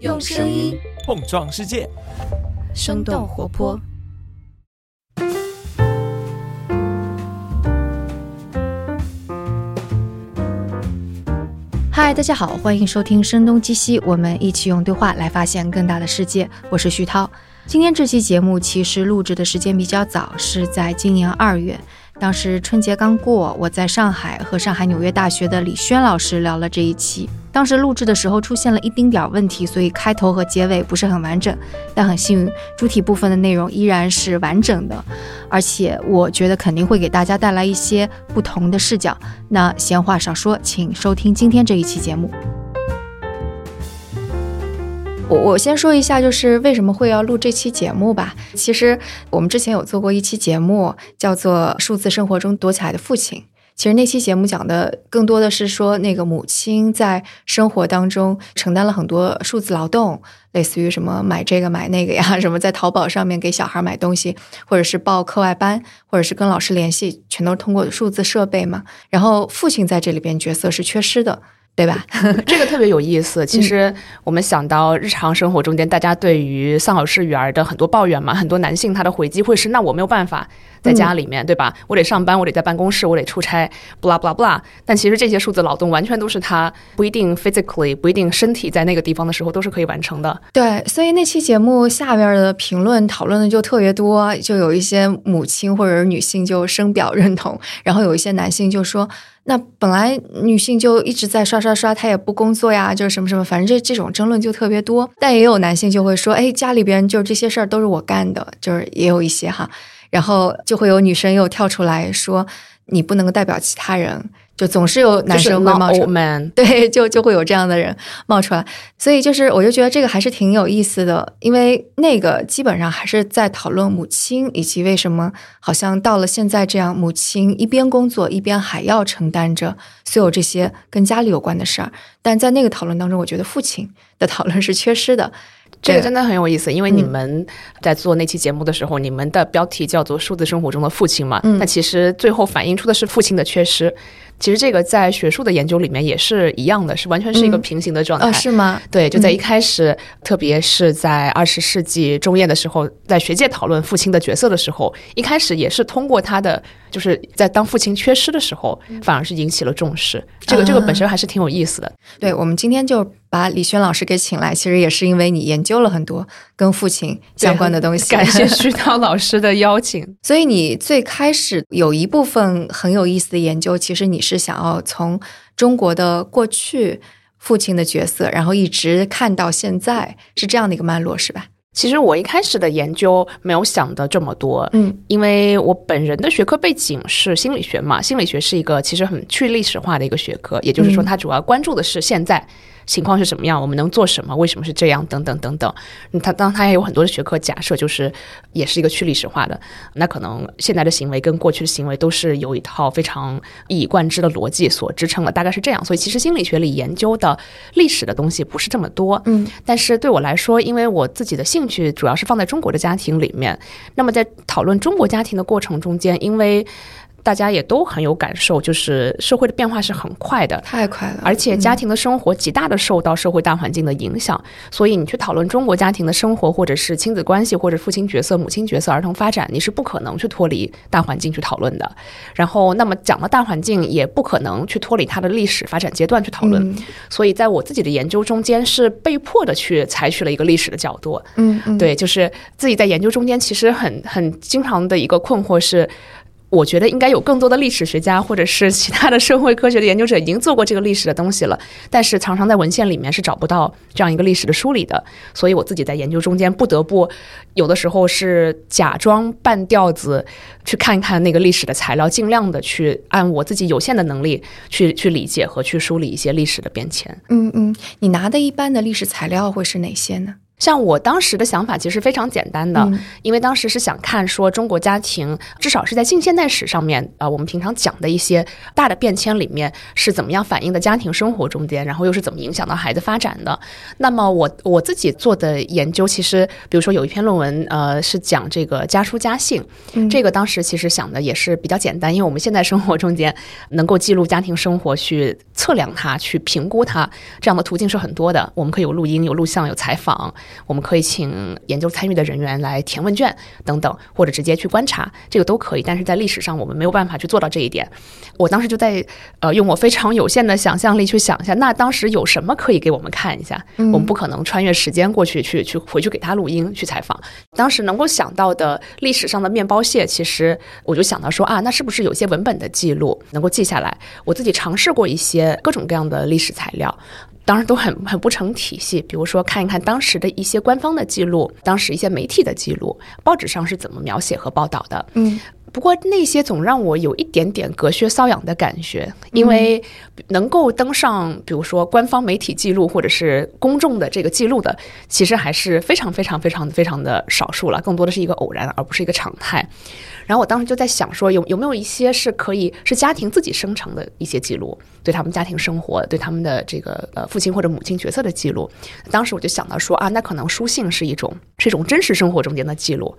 用声音碰撞世界，生动活泼。嗨，大家好，欢迎收听《声东击西》，我们一起用对话来发现更大的世界。我是徐涛。今天这期节目其实录制的时间比较早，是在今年二月。当时春节刚过，我在上海和上海纽约大学的李轩老师聊了这一期。当时录制的时候出现了一丁点儿问题，所以开头和结尾不是很完整。但很幸运，主体部分的内容依然是完整的，而且我觉得肯定会给大家带来一些不同的视角。那闲话少说，请收听今天这一期节目。我我先说一下，就是为什么会要录这期节目吧。其实我们之前有做过一期节目，叫做《数字生活中躲起来的父亲》。其实那期节目讲的更多的是说，那个母亲在生活当中承担了很多数字劳动，类似于什么买这个买那个呀，什么在淘宝上面给小孩买东西，或者是报课外班，或者是跟老师联系，全都是通过数字设备嘛。然后父亲在这里边角色是缺失的。对吧？这个特别有意思。其实我们想到日常生活中间，大家对于丧偶式育儿的很多抱怨嘛，很多男性他的回击会是：那我没有办法在家里面，对吧？我得上班，我得在办公室，我得出差，不啦不啦不啦。但其实这些数字劳动完全都是他不一定 physically 不一定身体在那个地方的时候都是可以完成的。对，所以那期节目下边的评论讨论的就特别多，就有一些母亲或者是女性就深表认同，然后有一些男性就说。那本来女性就一直在刷刷刷，她也不工作呀，就是什么什么，反正这这种争论就特别多。但也有男性就会说，哎，家里边就是这些事儿都是我干的，就是也有一些哈。然后就会有女生又跳出来说，你不能够代表其他人。就总是有男生会冒出来，对，就就会有这样的。人冒出来，所以就是我就觉得这个还是挺有意思的，因为那个基本上还是在讨论母亲以及为什么好像到了现在这样，母亲一边工作一边还要承担着所有这些跟家里有关的事儿，但在那个讨论当中，我觉得父亲的讨论是缺失的。这个真的很有意思，因为你们在做那期节目的时候，你们的标题叫做“数字生活中的父亲”嘛，那其实最后反映出的是父亲的缺失。其实这个在学术的研究里面也是一样的，是完全是一个平行的状态，是吗？对，就在一开始，特别是在二十世纪中叶的时候，在学界讨论父亲的角色的时候，一开始也是通过他的，就是在当父亲缺失的时候，反而是引起了重视。这个这个本身还是挺有意思的。对，我们今天就把李轩老师给请来，其实也是因为你研究了很多跟父亲相关的东西。感谢徐涛老师的邀请。所以你最开始有一部分很有意思的研究，其实你。是想要从中国的过去父亲的角色，然后一直看到现在，是这样的一个脉络，是吧？其实我一开始的研究没有想的这么多，嗯，因为我本人的学科背景是心理学嘛，心理学是一个其实很去历史化的一个学科，也就是说，它主要关注的是现在。情况是什么样？我们能做什么？为什么是这样？等等等等。他当他也有很多的学科假设，就是也是一个去历史化的。那可能现在的行为跟过去的行为都是有一套非常一以贯之的逻辑所支撑的，大概是这样。所以其实心理学里研究的历史的东西不是这么多。嗯，但是对我来说，因为我自己的兴趣主要是放在中国的家庭里面，那么在讨论中国家庭的过程中间，因为。大家也都很有感受，就是社会的变化是很快的，太快了，而且家庭的生活极大的受到社会大环境的影响。所以你去讨论中国家庭的生活，或者是亲子关系，或者父亲角色、母亲角色、儿童发展，你是不可能去脱离大环境去讨论的。然后，那么讲了大环境，也不可能去脱离它的历史发展阶段去讨论。所以在我自己的研究中间，是被迫的去采取了一个历史的角度。嗯，对，就是自己在研究中间，其实很很经常的一个困惑是。我觉得应该有更多的历史学家或者是其他的社会科学的研究者已经做过这个历史的东西了，但是常常在文献里面是找不到这样一个历史的梳理的，所以我自己在研究中间不得不有的时候是假装半吊子去看一看那个历史的材料，尽量的去按我自己有限的能力去去理解和去梳理一些历史的变迁。嗯嗯，你拿的一般的历史材料会是哪些呢？像我当时的想法其实非常简单的，嗯因为当时是想看说中国家庭至少是在近现代史上面，呃，我们平常讲的一些大的变迁里面是怎么样反映的家庭生活中间，然后又是怎么影响到孩子发展的。那么我我自己做的研究，其实比如说有一篇论文，呃，是讲这个家书家信，嗯这个当时其实想的也是比较简单，因为我们现在生活中间能够记录家庭生活，去测量它，去评估它，这样的途径是很多的。我们可以有录音、有录像、有采访，我们可以请研究参与的人员来填问卷等等，或者直接去观察，这个都可以。但是在历史上，我们没有办法去做到这一点。我当时就在呃用我非常有限的想象力去想一下，那当时有什么可以给我们看一下？嗯我们不可能穿越时间过去去去回去给他录音去采访。当时能够想到的历史上的面包屑，其实我就想到说啊，那是不是有些文本的记录能够记下来？我自己尝试过一些各种各样的历史材料。当时都很很不成体系，比如说看一看当时的一些官方的记录，当时一些媒体的记录，报纸上是怎么描写和报道的。嗯不过那些总让我有一点点隔靴搔痒的感觉，因为能够登上，比如说官方媒体记录或者是公众的这个记录的，其实还是非常非常非常非常的少数了，更多的是一个偶然，而不是一个常态。然后我当时就在想说，有有没有一些是可以是家庭自己生成的一些记录，对他们家庭生活，对他们的这个呃父亲或者母亲角色的记录。当时我就想到说啊，那可能书信是一种是一种真实生活中间的记录，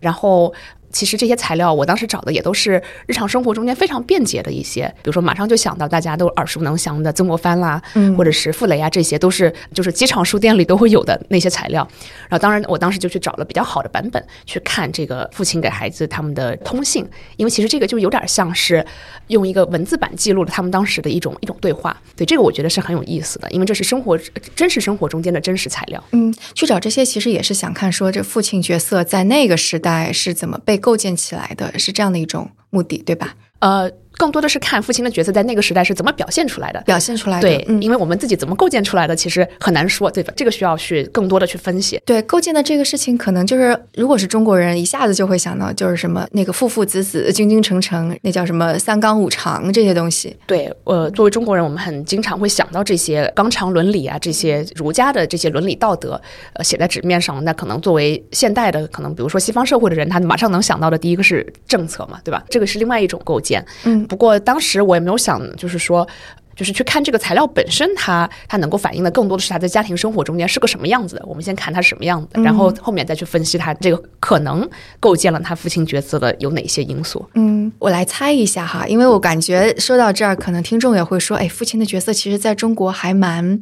然后。其实这些材料，我当时找的也都是日常生活中间非常便捷的一些，比如说马上就想到大家都耳熟能详的曾国藩啦，嗯或者是傅雷啊，这些都是就是机场书店里都会有的那些材料。然后当然我当时就去找了比较好的版本去看这个父亲给孩子他们的通信，因为其实这个就有点像是用一个文字版记录了他们当时的一种一种对话。对这个我觉得是很有意思的，因为这是生活真实生活中间的真实材料。嗯，去找这些其实也是想看说这父亲角色在那个时代是怎么被构建起来的，是这样的一种目的，对吧？呃，更多的是看父亲的角色在那个时代是怎么表现出来的。表现出来的，对，嗯。因为我们自己怎么构建出来的，其实很难说，对吧？这个需要去更多的去分析。对构建的这个事情，可能就是如果是中国人，一下子就会想到就是什么那个父父子子、君君臣臣，那叫什么三纲五常这些东西。对，呃，作为中国人，我们很经常会想到这些纲常伦理啊，这些儒家的这些伦理道德，呃，写在纸面上。那可能作为现代的，可能比如说西方社会的人，他马上能想到的第一个是政策嘛，对吧？这个是另外一种构建。嗯不过当时我也没有想，就是说。就是去看这个材料本身它，它能够反映的更多的是他在家庭生活中间是个什么样子的。我们先看他是什么样子，然后后面再去分析他这个可能构建了他父亲角色的有哪些因素。嗯，我来猜一下哈，因为我感觉说到这儿，可能听众也会说，哎，父亲的角色其实在中国还蛮，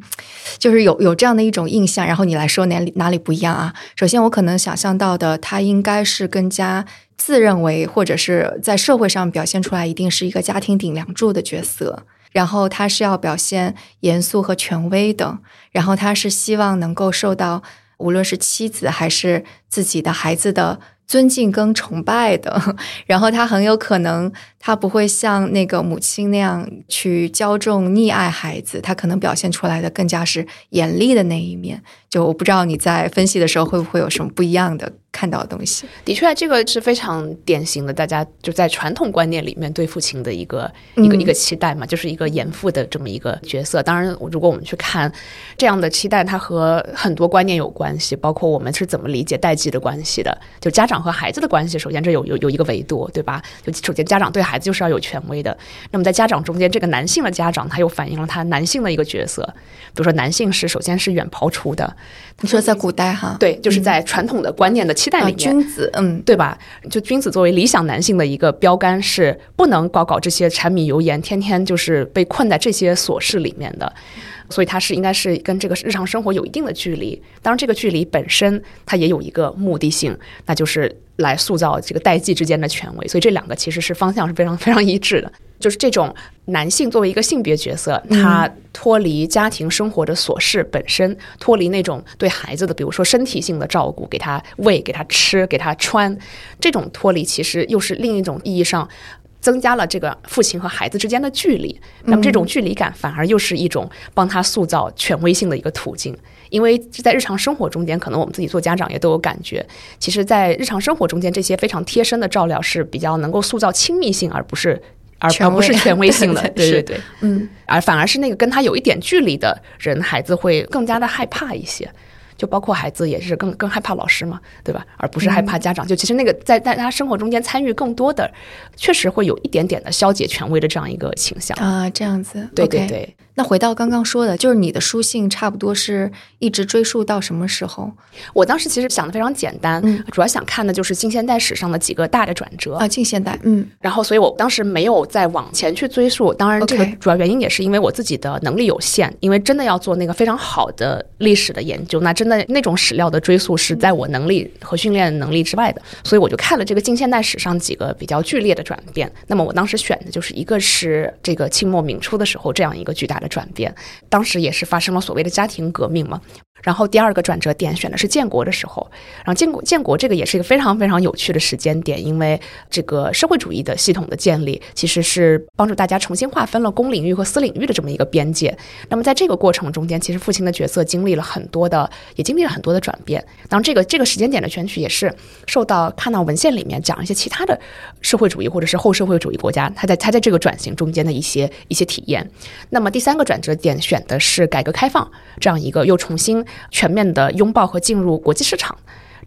就是有有这样的一种印象。然后你来说哪里哪里不一样啊？首先，我可能想象到的，他应该是更加自认为，或者是在社会上表现出来，一定是一个家庭顶梁柱的角色。然后他是要表现严肃和权威的，然后他是希望能够受到无论是妻子还是自己的孩子的尊敬跟崇拜的，然后他很有可能他不会像那个母亲那样去骄纵溺爱孩子，他可能表现出来的更加是严厉的那一面。就我不知道你在分析的时候会不会有什么不一样的看到的东西。的确，这个是非常典型的，大家就在传统观念里面对父亲的一个、嗯一个一个期待嘛，就是一个严父的这么一个角色。当然，如果我们去看这样的期待，它和很多观念有关系，包括我们是怎么理解代际的关系的，就家长和孩子的关系。首先，这有有有一个维度，对吧？就首先，家长对孩子就是要有权威的。那么，在家长中间，这个男性的家长，他又反映了他男性的一个角色。比如说，男性是首先是远庖厨的，你说在古代哈，对，就是在传统的观念的期待啊，里面，君子，嗯，对吧？就君子作为理想男性的一个标杆，是不能搞搞这些柴米油盐，天天就是被困在这些琐事里面的。所以它是应该是跟这个日常生活有一定的距离。当然，这个距离本身它也有一个目的性，那就是来塑造这个代际之间的权威。所以这两个其实是方向是非常非常一致的。就是这种男性作为一个性别角色，他脱离家庭生活的琐事本身，脱离那种对孩子的，比如说身体性的照顾，给他喂、给他吃、给他穿，这种脱离其实又是另一种意义上。增加了这个父亲和孩子之间的距离，那么这种距离感反而又是一种帮他塑造权威性的一个途径。因为在日常生活中间，可能我们自己做家长也都有感觉，其实，在日常生活中间，这些非常贴身的照料是比较能够塑造亲密性，而不是而 而不是权威性的。对对对，嗯，而反而是那个跟他有一点距离的人，孩子会更加的害怕一些。就包括孩子也是更更害怕老师嘛，对吧？而不是害怕家长。就其实那个在在他生活中间参与更多的，确实会有一点点的消解权威的这样一个倾向啊，这样子。对对对。那回到刚刚说的，就是你的书信差不多是一直追溯到什么时候？我当时其实想的非常简单，主要想看的就是近现代史上的几个大的转折啊，近现代，嗯，然后所以我当时没有再往前去追溯。当然，这个主要原因也是因为我自己的能力有限，因为真的要做那个非常好的历史的研究，那真的那种史料的追溯是在我能力和训练能力之外的，所以我就看了这个近现代史上几个比较剧烈的转变。那么我当时选的就是一个是这个清末明初的时候这样一个巨大的转变。当时也是发生了所谓的家庭革命嘛。然后第二个转折点选的是建国的时候，然后建国建国这个也是一个非常非常有趣的时间点，因为这个社会主义的系统的建立，其实是帮助大家重新划分了公领域和私领域的这么一个边界。那么在这个过程中间，其实父亲的角色经历了很多的，也经历了很多的转变。当然，这个这个时间点的选取也是受到看到文献里面讲一些其他的社会主义或者是后社会主义国家，他在他在这个转型中间的一些一些体验。那么第三个转折点选的是改革开放这样一个又重新。全面的拥抱和进入国际市场。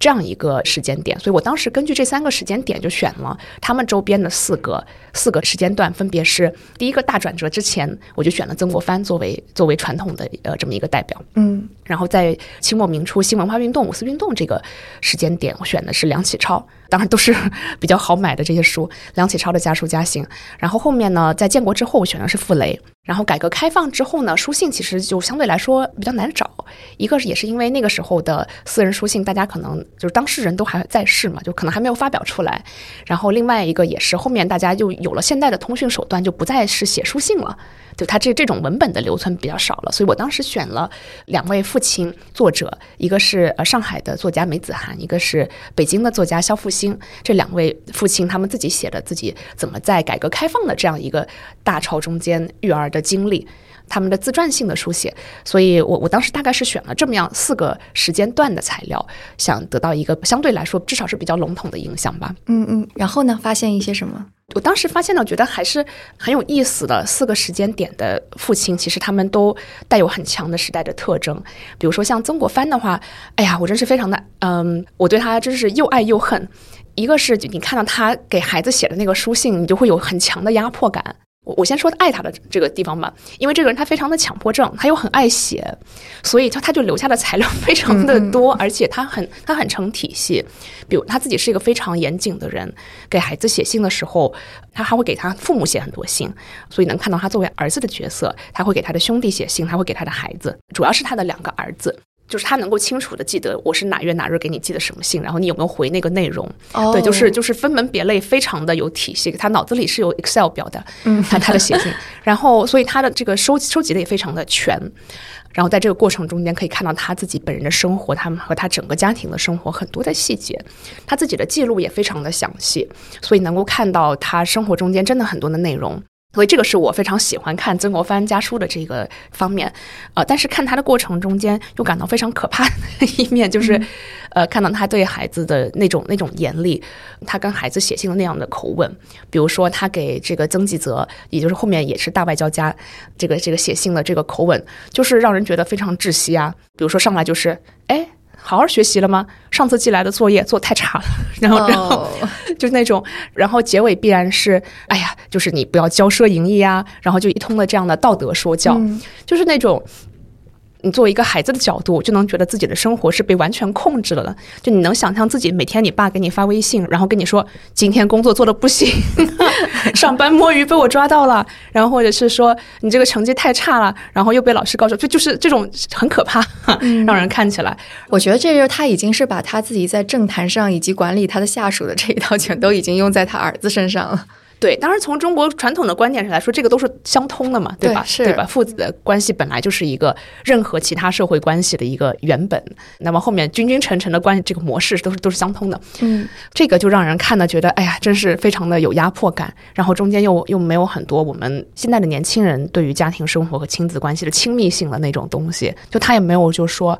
这样一个时间点，所以我当时根据这三个时间点就选了他们周边的四个四个时间段，分别是第一个大转折之前，我就选了曾国藩作为作为传统的呃这么一个代表，嗯，然后在清末明初新文化运动五四运动这个时间点，我选的是梁启超，当然都是比较好买的这些书，梁启超的家书家信，然后后面呢，在建国之后我选的是傅雷，然后改革开放之后呢，书信其实就相对来说比较难找，一个是也是因为那个时候的私人书信，大家可能。就是当事人都还在世嘛，就可能还没有发表出来。然后另外一个也是后面大家就有了现代的通讯手段，就不再是写书信了。就他这这种文本的留存比较少了，所以我当时选了两位父亲作者，一个是呃上海的作家梅子涵，一个是北京的作家肖复兴。这两位父亲他们自己写的自己怎么在改革开放的这样一个大潮中间育儿的经历。他们的自传性的书写，所以我我当时大概是选了这么样四个时间段的材料，想得到一个相对来说至少是比较笼统的影响吧。嗯嗯，然后呢，发现一些什么？我当时发现呢，觉得还是很有意思的。四个时间点的父亲，其实他们都带有很强的时代的特征。比如说像曾国藩的话，哎呀，我真是非常的，嗯，我对他真是又爱又恨。一个是你看到他给孩子写的那个书信，你就会有很强的压迫感。我我先说爱他的这个地方吧，因为这个人他非常的强迫症，他又很爱写，所以他他就留下的材料 非常的多，而且他很他很成体系。比如他自己是一个非常严谨的人，给孩子写信的时候，他还会给他父母写很多信，所以能看到他作为儿子的角色，他会给他的兄弟写信，他会给他的孩子，主要是他的两个儿子。就是他能够清楚的记得我是哪月哪日给你寄的什么信，然后你有没有回那个内容？对，就是就是分门别类，非常的有体系。他脑子里是有 Excel 表的，嗯，他他的写信，然后所以他的这个收收集的也非常的全。然后在这个过程中间可以看到他自己本人的生活，他们和他整个家庭的生活很多的细节，他自己的记录也非常的详细，所以能够看到他生活中间真的很多的内容。所以这个是我非常喜欢看曾国藩家书的这个方面，呃，但是看他的过程中间又感到非常可怕的一面，就是，呃，看到他对孩子的那种那种严厉，他跟孩子写信的那样的口吻，比如说他给这个曾纪泽，也就是后面也是大外交家，这个这个写信的这个口吻，就是让人觉得非常窒息啊。比如说上来就是，哎。好好学习了吗？上次寄来的作业做太差了，然后然后就是那种，然后结尾必然是，哎呀，就是你不要骄奢淫逸啊，然后就一通的这样的道德说教，就是那种。你作为一个孩子的角度，就能觉得自己的生活是被完全控制了的。就你能想象自己每天你爸给你发微信，然后跟你说今天工作做的不行，上班摸鱼被我抓到了，然后或者是说你这个成绩太差了，然后又被老师告状，就就是这种很可怕，让人看起来。我觉得这就是他已经是把他自己在政坛上以及管理他的下属的这一套全都已经用在他儿子身上了。对，当然从中国传统的观点上来说，这个都是相通的嘛，对吧？对吧？父子的关系本来就是一个任何其他社会关系的一个原本，那么后面君君臣臣的关系这个模式都是都是相通的。嗯，这个就让人看了觉得，哎呀，真是非常的有压迫感。然后中间又又没有很多我们现在的年轻人对于家庭生活和亲子关系的亲密性的那种东西，就他也没有就说。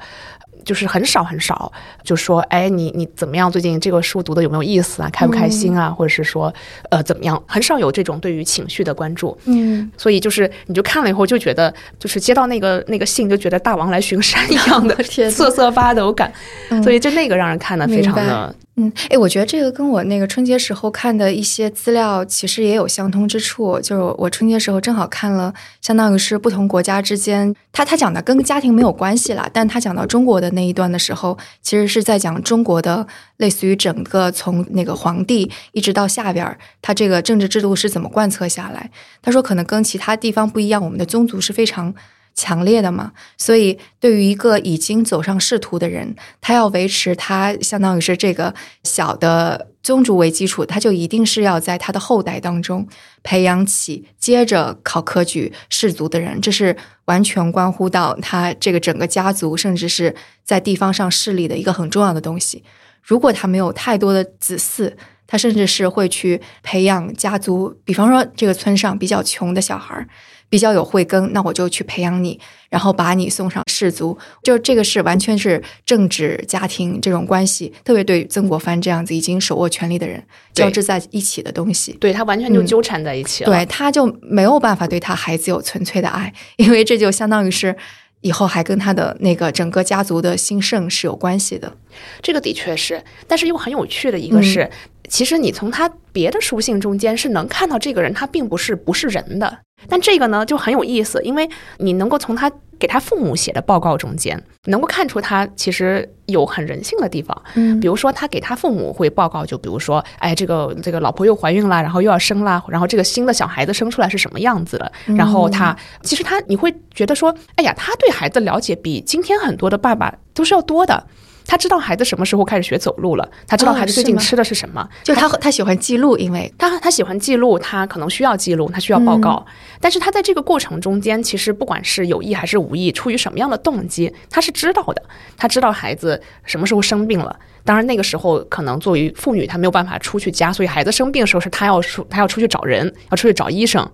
就是很少很少，就说哎，你你怎么样？最近这个书读的有没有意思啊？开不开心啊？或者是说呃怎么样？很少有这种对于情绪的关注。嗯，所以就是你就看了以后就觉得，就是接到那个那个信就觉得大王来巡山一样的 瑟瑟发抖感，嗯所以就那个让人看的非常的嗯，哎，我觉得这个跟我那个春节时候看的一些资料其实也有相通之处。就是我春节时候正好看了，相当于是不同国家之间，他他讲的跟家庭没有关系啦，但他讲到中国的那一段的时候，其实是在讲中国的类似于整个从那个皇帝一直到下边，他这个政治制度是怎么贯彻下来。他说可能跟其他地方不一样，我们的宗族是非常。强烈的嘛，所以对于一个已经走上仕途的人，他要维持他相当于是这个小的宗族为基础，他就一定是要在他的后代当中培养起接着考科举士族的人，这是完全关乎到他这个整个家族，甚至是在地方上势力的一个很重要的东西。如果他没有太多的子嗣，他甚至是会去培养家族，比方说这个村上比较穷的小孩儿。比较有慧根，那我就去培养你，然后把你送上士族，就这个是完全是政治家庭这种关系，特别对曾国藩这样子已经手握权力的人交织在一起的东西。对他完全就嗯纠缠在一起了。对，他就没有办法对他孩子有纯粹的爱，因为这就相当于是以后还跟他的那个整个家族的兴盛是有关系的。这个的确是，但是又很有趣的一个是，其实你从他别的书信中间是能看到这个人他并不是不是人的，但这个呢就很有意思，因为你能够从他给他父母写的报告中间，能够看出他其实有很人性的地方。嗯比如说，他给他父母会报告，就比如说，哎，这个这个老婆又怀孕啦，然后又要生啦，然后这个新的小孩子生出来是什么样子的，然后他其实他你会觉得说，哎呀，他对孩子了解比今天很多的爸爸都是要多的。他知道孩子什么时候开始学走路了，他知道哦孩子最近吃的是什么，就他他喜欢记录，因为他他喜欢记录，他可能需要记录，他需要报告。但是他在这个过程中间，其实不管是有意还是无意，出于什么样的动机，他是知道的。他知道孩子什么时候生病了。当然那个时候可能作为妇女，她没有办法出去家，所以孩子生病的时候是她要出，她要出去找人，要出去找医生。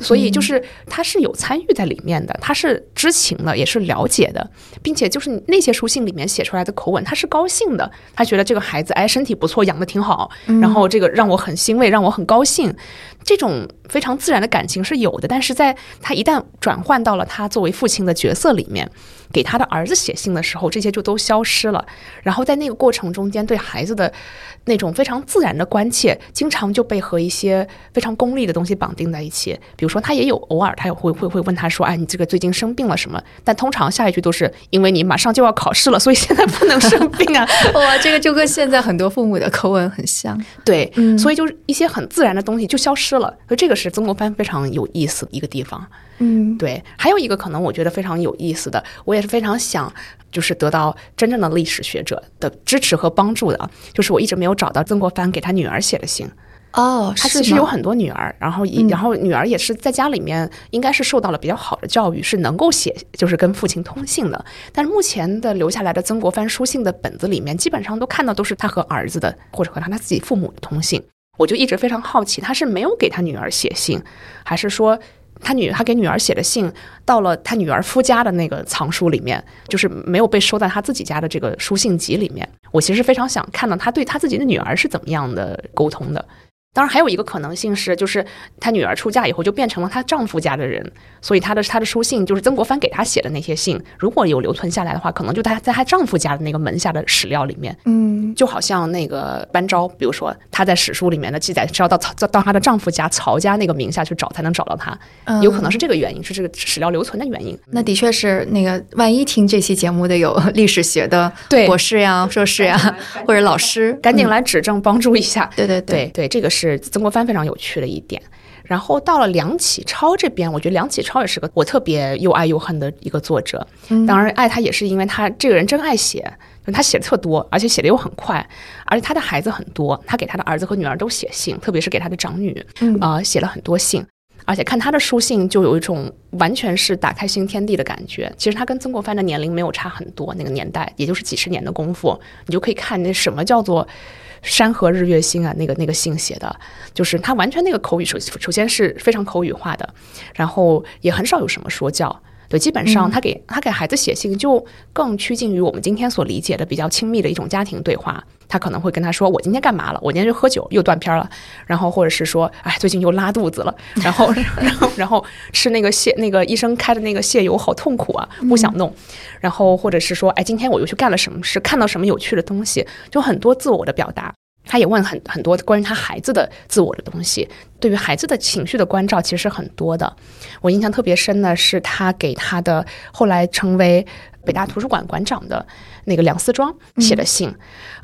所以就是他是有参与在里面的，他是知情的，也是了解的，并且就是那些书信里面写出来的口吻，他是高兴的，他觉得这个孩子哎身体不错，养的挺好，然后这个让我很欣慰，让我很高兴，这种非常自然的感情是有的。但是在他一旦转换到了他作为父亲的角色里面，给他的儿子写信的时候，这些就都消失了。然后在那个过程中间，对孩子的那种非常自然的关切，经常就被和一些非常功利的东西绑定在一起。比如说，他也有偶尔，他也会会会问他说：“哎，你这个最近生病了什么？”但通常下一句都是因为你马上就要考试了，所以现在不能生病啊。哇，这个就跟现在很多父母的口吻很像。对，嗯所以就是一些很自然的东西就消失了。所以这个是曾国藩非常有意思的一个地方。嗯对，还有一个可能我觉得非常有意思的，我也是非常想就是得到真正的历史学者的支持和帮助的啊，就是我一直没有找到曾国藩给他女儿写的信。哦，他其实有很多女儿，然后然后女儿也是在家里面应该是受到了比较好的教育，是能够写就是跟父亲通信的。但是目前的留下来的曾国藩书信的本子里面，基本上都看到都是他和儿子的或者和他他自己父母的通信。我就一直非常好奇，他是没有给他女儿写信，还是说他女他给女儿写的信到了他女儿夫家的那个藏书里面，就是没有被收在他自己家的这个书信集里面。我其实非常想看到他对他自己的女儿是怎么样的沟通的。当然，还有一个可能性是，就是她女儿出嫁以后就变成了她丈夫家的人，所以她的她的书信就是曾国藩给她写的那些信，如果有留存下来的话，可能就她在她丈夫家的那个门下的史料里面。嗯就好像那个班昭，比如说她在史书里面的记载是要到曹到她的丈夫家曹家那个名下去找才能找到她，嗯有可能是这个原因，是这个史料留存的原因。那的确是那个，万一听这期节目的有历史学的 博士呀、硕士呀，或者老师，赶紧嗯来指正帮助一下。对对对对，这个是曾国藩非常有趣的一点。然后到了梁启超这边，我觉得梁启超也是个我特别又爱又恨的一个作者。嗯当然，爱他也是因为他这个人真爱写，就他写的特多，而且写的又很快，而且他的孩子很多，他给他的儿子和女儿都写信，特别是给他的长女，嗯啊、写了很多信。而且看他的书信，就有一种完全是打开新天地的感觉。其实他跟曾国藩的年龄没有差很多，那个年代也就是几十年的功夫，你就可以看那什么叫做山河日月星啊，那个那个信写的，就是他完全那个口语首首先是非常口语化的，然后也很少有什么说教。对，基本上他给他给孩子写信，就更趋近于我们今天所理解的比较亲密的一种家庭对话。他可能会跟他说：“我今天干嘛了？我今天就喝酒又断片了。”然后或者是说：“哎，最近又拉肚子了。”然后，然后，然后吃那个泻那个医生开的那个泻油，好痛苦啊，不想弄。然后或者是说：“哎，今天我又去干了什么事？看到什么有趣的东西？”就很多自我的表达。他也问很很多关于他孩子的自我的东西，对于孩子的情绪的关照其实很多的。我印象特别深的是他给他的后来成为北大图书馆馆长的那个梁思庄写的信。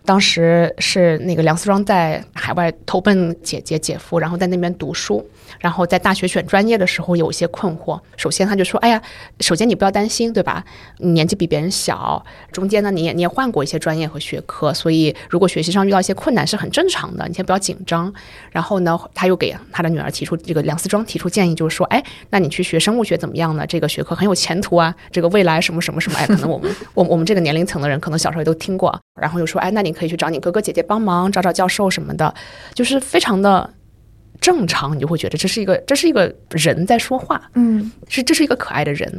当时是那个梁思庄在海外投奔姐姐姐夫，然后在那边读书，然后在大学选专业的时候有一些困惑。首先他就说：“哎呀，首先你不要担心，对吧？你年纪比别人小，中间呢你也你也换过一些专业和学科，所以如果学习上遇到一些困难是很正常的，你先不要紧张。然后呢，他又给他的女儿提出这个梁思庄提出建议，就是说：哎，那你去学生物学怎么样呢？这个学科很有前途啊，这个未来什么什么什么，哎，可能我们我我们这个年龄层的人可能小时候也都听过。然后又说：哎，那你。可以去找你哥哥姐姐帮忙，找找教授什么的，就是非常的正常，你就会觉得这是一个这是一个人在说话，嗯，是这是一个可爱的人。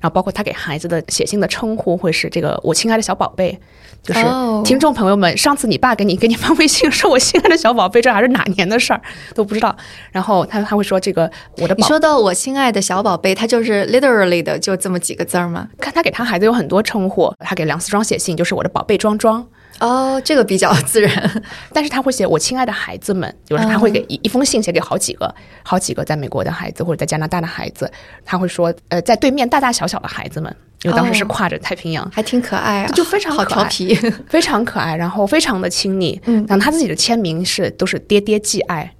然后包括他给孩子的写信的称呼会是这个“我亲爱的小宝贝”，就是听众朋友们，上次你爸给你给你发微信说我亲爱的小宝贝，这还是哪年的事儿都不知道。然后他他会说这个我的，你说到我亲爱的小宝贝，他就是 literally 的就这么几个字儿吗？看他给他孩子有很多称呼，他给梁思庄写信就是我的宝贝庄庄。哦，这个比较自然，但是他会写我亲爱的孩子们，就是他会给一一封信写给好几个、好几个在美国的孩子或者在加拿大的孩子，他会说，呃，在对面大大小小的孩子们，因为当时是跨着太平洋，还挺可爱啊，就非常好调皮，非常可爱，然后非常的亲昵，嗯，然后他自己的签名是都是爹爹寄爱，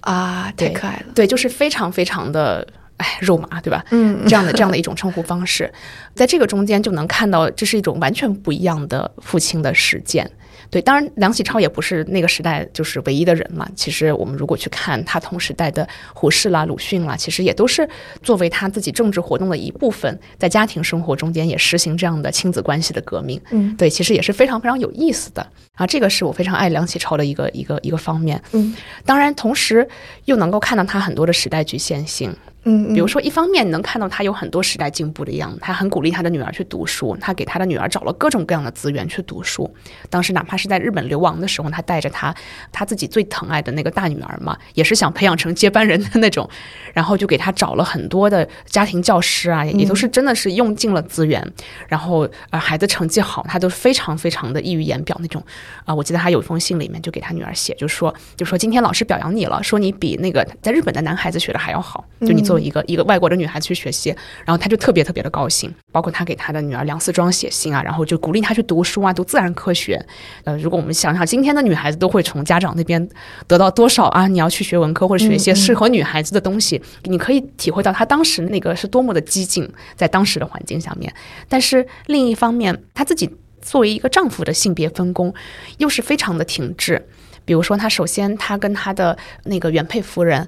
啊，太可爱了，对，就是非常非常的。哎，肉麻，对吧？嗯，这样的这样的一种称呼方式，在这个中间就能看到，这是一种完全不一样的父亲的实践。对，当然梁启超也不是那个时代就是唯一的人嘛。其实我们如果去看他同时代的胡适啦、鲁迅啦，其实也都是作为他自己政治活动的一部分，在家庭生活中间也实行这样的亲子关系的革命。嗯，对，其实也是非常非常有意思的啊。这个是我非常爱梁启超的一个一个一个方面。嗯，当然同时又能够看到他很多的时代局限性。嗯，比如说，一方面能看到他有很多时代进步的样子，他很鼓励他的女儿去读书，他给他的女儿找了各种各样的资源去读书。当时哪怕是在日本流亡的时候，他带着他他自己最疼爱的那个大女儿嘛，也是想培养成接班人的那种，然后就给他找了很多的家庭教师啊，也都是真的是用尽了资源。然后呃，孩子成绩好，他都非常非常的溢于言表那种啊。我记得他有一封信里面就给他女儿写，就说就说今天老师表扬你了，说你比那个在日本的男孩子学的还要好，就你。作为一个一个外国的女孩子去学习，然后他就特别特别的高兴。包括他给他的女儿梁思庄写信啊，然后就鼓励她去读书啊，读自然科学。呃，如果我们想想今天的女孩子都会从家长那边得到多少啊？你要去学文科或者学一些适合女孩子的东西，你可以体会到他当时那个是多么的激进，在当时的环境下面。但是另一方面，他自己作为一个丈夫的性别分工又是非常的停滞。比如说，他首先他跟他的那个原配夫人。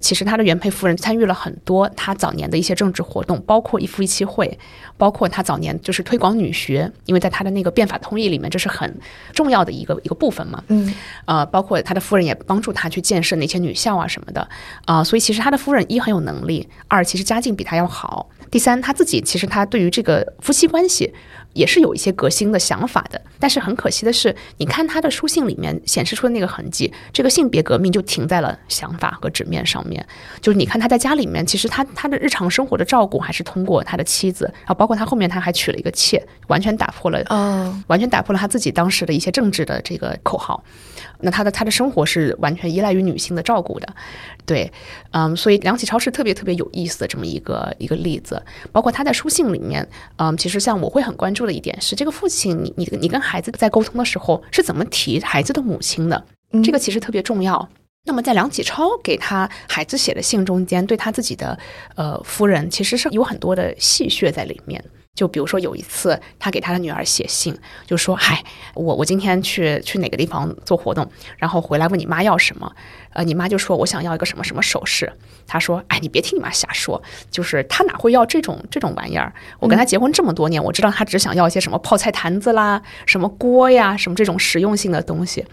其实他的原配夫人参与了很多他早年的一些政治活动，包括一夫一妻会，包括他早年就是推广女学，因为在他的那个变法通议里面，这是很重要的一个一个部分嘛。嗯，呃，包括他的夫人也帮助他去建设那些女校啊什么的啊，所以其实他的夫人一很有能力，二其实家境比他要好，第三他自己其实他对于这个夫妻关系。也是有一些革新的想法的，但是很可惜的是，你看他的书信里面显示出的那个痕迹，这个性别革命就停在了想法和纸面上面。就是你看他在家里面，其实他他的日常生活的照顾还是通过他的妻子，然后包括他后面他还娶了一个妾，完全打破了哦，完全打破了他自己当时的一些政治的这个口号。那他的他的生活是完全依赖于女性的照顾的，对，嗯，所以梁启超是特别特别有意思的这么一个一个例子。包括他在书信里面，嗯，其实像我会很关注的一点是，这个父亲，你你你跟孩子在沟通的时候是怎么提孩子的母亲的？这个其实特别重要。那么在梁启超给他孩子写的信中间，对他自己的呃夫人，其实是有很多的戏谑在里面。就比如说有一次，他给他的女儿写信，就说：“嗨，我我今天去去哪个地方做活动，然后回来问你妈要什么，呃，你妈就说我想要一个什么什么首饰。他说：哎，你别听你妈瞎说，就是她哪会要这种这种玩意儿？我跟她结婚这么多年，我知道她只想要一些什么泡菜坛子啦，什么锅呀，什么这种实用性的东西。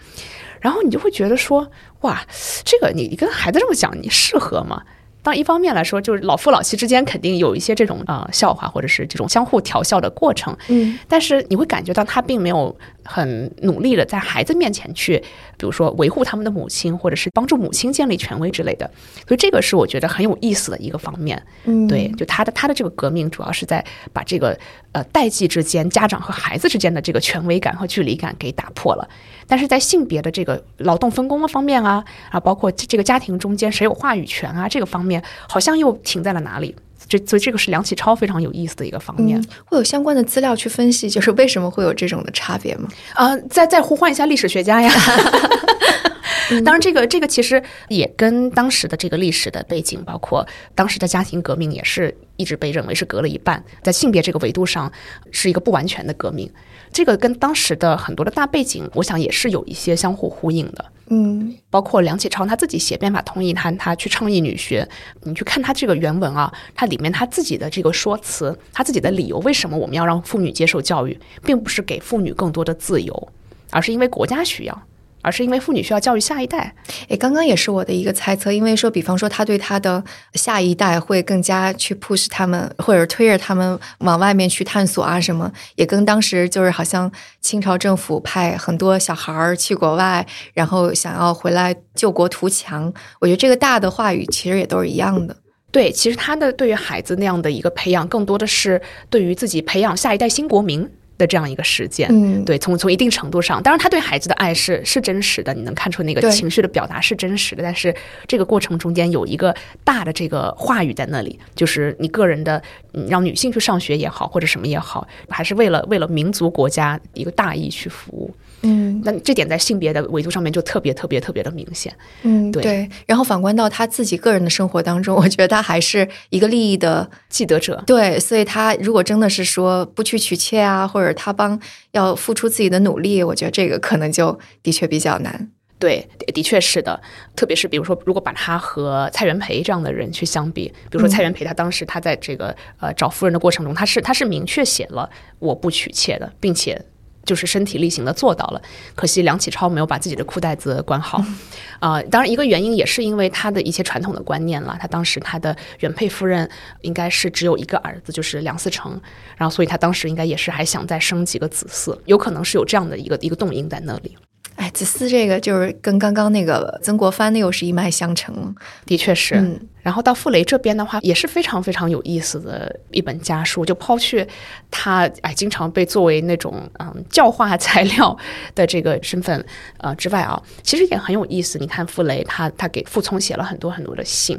然后你就会觉得说，哇，这个你你跟孩子这么讲，你适合吗？”当，一方面来说，就是老夫老妻之间肯定有一些这种呃笑话，或者是这种相互调笑的过程。嗯，但是你会感觉到他并没有很努力的在孩子面前去，比如说维护他们的母亲，或者是帮助母亲建立权威之类的。所以这个是我觉得很有意思的一个方面。嗯，对，就他的他的这个革命主要是在把这个呃代际之间、家长和孩子之间的这个权威感和距离感给打破了。但是在性别的这个劳动分工的方面啊，啊，包括这个家庭中间谁有话语权啊，这个方面好像又停在了哪里？这所以这个是梁启超非常有意思的一个方面。会有相关的资料去分析，就是为什么会有这种的差别吗？啊，再再呼唤一下历史学家呀。当然，这个这个其实也跟当时的这个历史的背景，包括当时的家庭革命，也是一直被认为是隔了一半，在性别这个维度上是一个不完全的革命。这个跟当时的很多的大背景，我想也是有一些相互呼应的。嗯，包括梁启超他自己写《变法通义他他去倡议女学，你去看他这个原文啊，他里面他自己的这个说辞，他自己的理由，为什么我们要让妇女接受教育，并不是给妇女更多的自由，而是因为国家需要。而是因为妇女需要教育下一代，诶，刚刚也是我的一个猜测，因为说，比方说，他对他的下一代会更加去 push 他们，或者推着他们往外面去探索啊，什么，也跟当时就是好像清朝政府派很多小孩儿去国外，然后想要回来救国图强，我觉得这个大的话语其实也都是一样的。对，其实他的对于孩子那样的一个培养，更多的是对于自己培养下一代新国民。的这样一个实践，嗯，对，从从一定程度上，当然他对孩子的爱是是真实的，你能看出那个情绪的表达是真实的，但是这个过程中间有一个大的这个话语在那里，就是你个人的，让女性去上学也好，或者什么也好，还是为了为了民族国家一个大义去服务。嗯，那这点在性别的维度上面就特别特别特别的明显。嗯，对。然后反观到他自己个人的生活当中，我觉得他还是一个利益的既得者。对，所以他如果真的是说不去娶妾啊，或者他帮要付出自己的努力，我觉得这个可能就的确比较难。对，的确是的。特别是比如说，如果把他和蔡元培这样的人去相比，比如说蔡元培，他当时他在这个呃找夫人的过程中，他是他是明确写了我不娶妾的，并且。就是身体力行的做到了，可惜梁启超没有把自己的裤带子管好，啊，当然一个原因也是因为他的一些传统的观念了。他当时他的原配夫人应该是只有一个儿子，就是梁思成，然后所以他当时应该也是还想再生几个子嗣，有可能是有这样的一个一个动因在那里。哎，子思这个就是跟刚刚那个曾国藩那又是一脉相承，的确是。嗯，然后到傅雷这边的话，也是非常非常有意思的一本家书。就抛去他哎经常被作为那种嗯教化材料的这个身份呃之外啊，其实也很有意思。你看傅雷，他他给傅聪写了很多很多的信，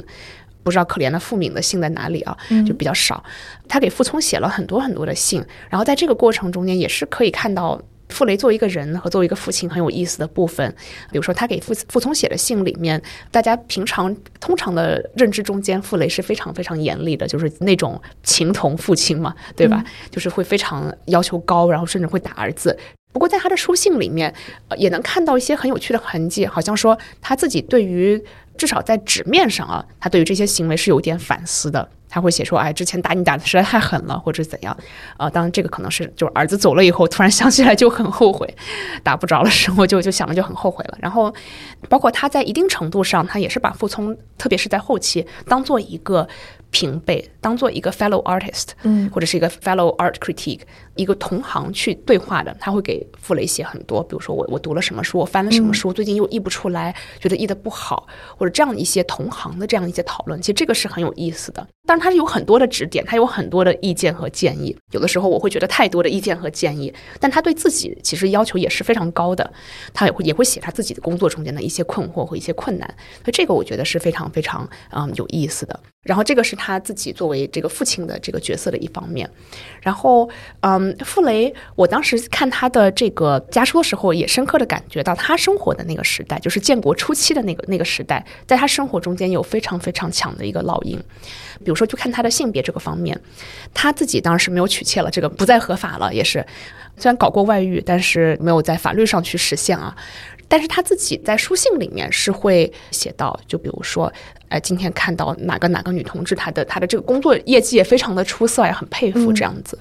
不知道可怜的傅敏的信在哪里啊？就比较少。他给傅聪写了很多很多的信，然后在这个过程中间也是可以看到。傅雷作为一个人和作为一个父亲很有意思的部分，比如说他给傅傅聪写的信里面，大家平常通常的认知中间，傅雷是非常非常严厉的，就是那种情同父亲嘛，对吧？就是会非常要求高，然后甚至会打儿子。不过在他的书信里面，也能看到一些很有趣的痕迹，好像说他自己对于至少在纸面上啊，他对于这些行为是有点反思的。他会写说，哎，之前打你打的实在太狠了，或者怎样，啊，当然这个可能是就是儿子走了以后，突然想起来就很后悔，打不着的时候就就想着就很后悔了。然后，包括他在一定程度上，他也是把傅聪，特别是在后期，当做一个。平辈当做一个 fellow artist，嗯，或者是一个 fellow art critique，一个同行去对话的，他会给傅雷写很多，比如说我我读了什么书，我翻了什么书，最近又译不出来，觉得译的不好，或者这样一些同行的这样一些讨论，其实这个是很有意思的。但是，他是有很多的指点，他有很多的意见和建议。有的时候我会觉得太多的意见和建议，但他对自己其实要求也是非常高的。他也会也会写他自己的工作中间的一些困惑和一些困难，所以这个我觉得是非常非常嗯有意思的。然后这个是他自己作为这个父亲的这个角色的一方面。然后嗯，傅雷，我当时看他的这个家书的时候，也深刻的感觉到他生活的那个时代，就是建国初期的那个那个时代，在他生活中间有非常非常强的一个烙印。比如说，就看他的性别这个方面，他自己当然是没有娶妾了，这个不再合法了，也是。虽然搞过外遇，但是没有在法律上去实现啊。但是他自己在书信里面是会写到，就比如说，呃，今天看到哪个哪个女同志，她的她的这个工作业绩也非常的出色，也很佩服这样子。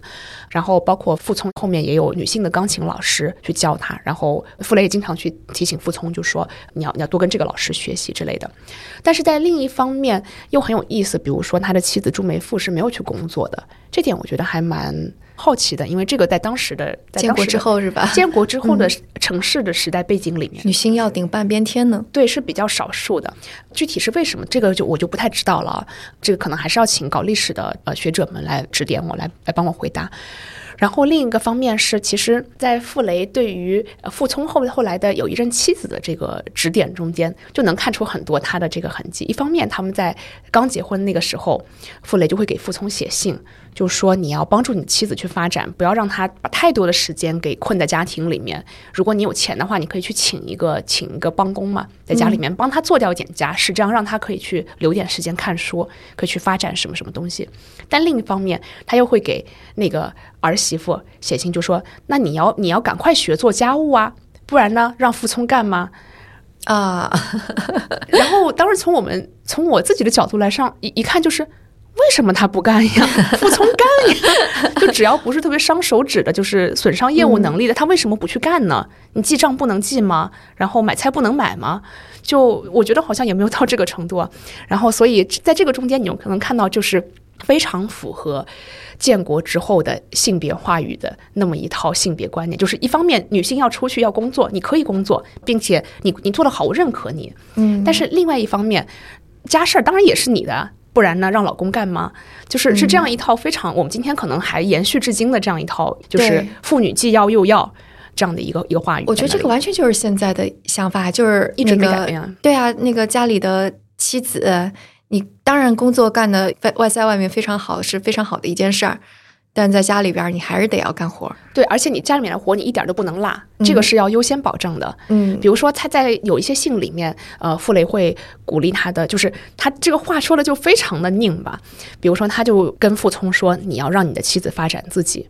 然后包括傅聪后面也有女性的钢琴老师去教他，然后傅雷也经常去提醒傅聪，就说你要你要多跟这个老师学习之类的。但是在另一方面又很有意思，比如说他的妻子朱梅馥是没有去工作的，这点我觉得还蛮。好奇的，因为这个在当时的建国之后是吧？建国之后的城市的时代背景里面，女性要顶半边天呢？对，是比较少数的。具体是为什么，这个就我就不太知道了。这个可能还是要请搞历史的呃学者们来指点我，来来帮我回答。然后另一个方面是，其实，在傅雷对于傅聪后后来的有一任妻子的这个指点中间，就能看出很多他的这个痕迹。一方面，他们在刚结婚那个时候，傅雷就会给傅聪写信。就说你要帮助你的妻子去发展，不要让她把太多的时间给困在家庭里面。如果你有钱的话，你可以去请一个请一个帮工嘛，在家里面帮他做掉一点家事，这样让他可以去留点时间看书，可以去发展什么什么东西。但另一方面，他又会给那个儿媳妇写信，就说：“那你要你要赶快学做家务啊，不然呢，让傅聪干吗？”啊，然后当时从我们从我自己的角度来上一一看就是。为什么他不干呀？服从干呀！就只要不是特别伤手指的，就是损伤业务能力的，他为什么不去干呢？你记账不能记吗？然后买菜不能买吗？就我觉得好像也没有到这个程度。然后，所以在这个中间，你有可能看到就是非常符合建国之后的性别话语的那么一套性别观念。就是一方面，女性要出去要工作，你可以工作，并且你你做得好，我认可你。嗯。但是另外一方面，家事儿当然也是你的。不然呢？让老公干吗？就是是这样一套非常我们今天可能还延续至今的这样一套，就是妇女既要又要这样的一个一个话语。我觉得这个完全就是现在的想法，就是一直没改变。对啊，那个家里的妻子，你当然工作干的外外在外面非常好，是非常好的一件事儿。但在家里边，你还是得要干活。对，而且你家里面的活，你一点都不能落，这个是要优先保证的。嗯，比如说他在有一些信里面，呃，傅雷会鼓励他的，就是他这个话说的就非常的拧吧。比如说，他就跟傅聪说：“你要让你的妻子发展自己。”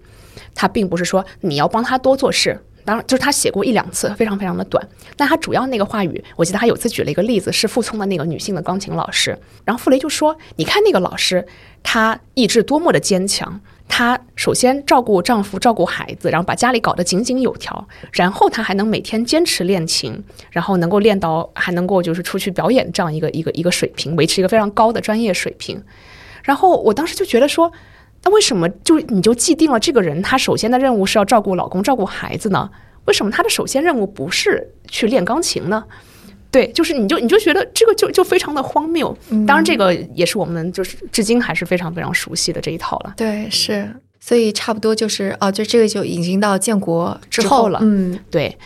他并不是说你要帮他多做事。当然，就是他写过一两次，非常非常的短。但他主要那个话语，我记得他有次举了一个例子，是傅聪的那个女性的钢琴老师。然后傅雷就说：“你看那个老师，她意志多么的坚强。”她首先照顾丈夫，照顾孩子，然后把家里搞得井井有条，然后她还能每天坚持练琴，然后能够练到还能够就是出去表演这样一个一个一个水平，维持一个非常高的专业水平。然后我当时就觉得说，那为什么就你就既定了这个人，她首先的任务是要照顾老公、照顾孩子呢？为什么她的首先任务不是去练钢琴呢？对，就是你就你就觉得这个就就非常的荒谬。当然，这个也是我们就是至今还是非常非常熟悉的这一套了。对，是，所以差不多就是哦，就这个就已经到建国之后了。嗯，对。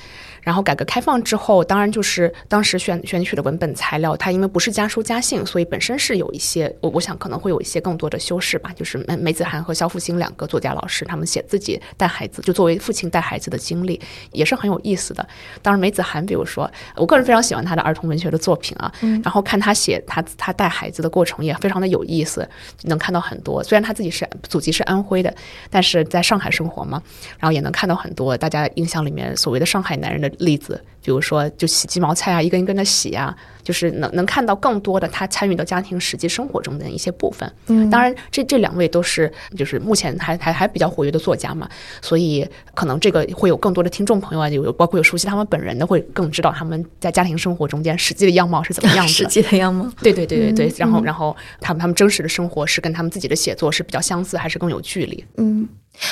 然后改革开放之后，当然就是当时选选取的文本材料，它因为不是家书家信，所以本身是有一些，我我想可能会有一些更多的修饰吧。就是梅梅子涵和肖复兴两个作家老师，他们写自己带孩子，就作为父亲带孩子的经历，也是很有意思的。当然，梅子涵，比如说，我个人非常喜欢他的儿童文学的作品啊，然后看他写他他带孩子的过程也非常的有意思，能看到很多。虽然他自己是祖籍是安徽的，但是在上海生活嘛，然后也能看到很多大家印象里面所谓的上海男人的。例子，比如说就洗鸡毛菜啊，一根一根的洗啊，就是能能看到更多的他参与到家庭实际生活中的一些部分。嗯，当然，这这两位都是就是目前还还还比较活跃的作家嘛，所以可能这个会有更多的听众朋友啊，有包括有熟悉他们本人的，会更知道他们在家庭生活中间实际的样貌是怎么样的。实际的样貌，对对对对对。然后然后他们他们真实的生活是跟他们自己的写作是比较相似，还是更有距离？嗯，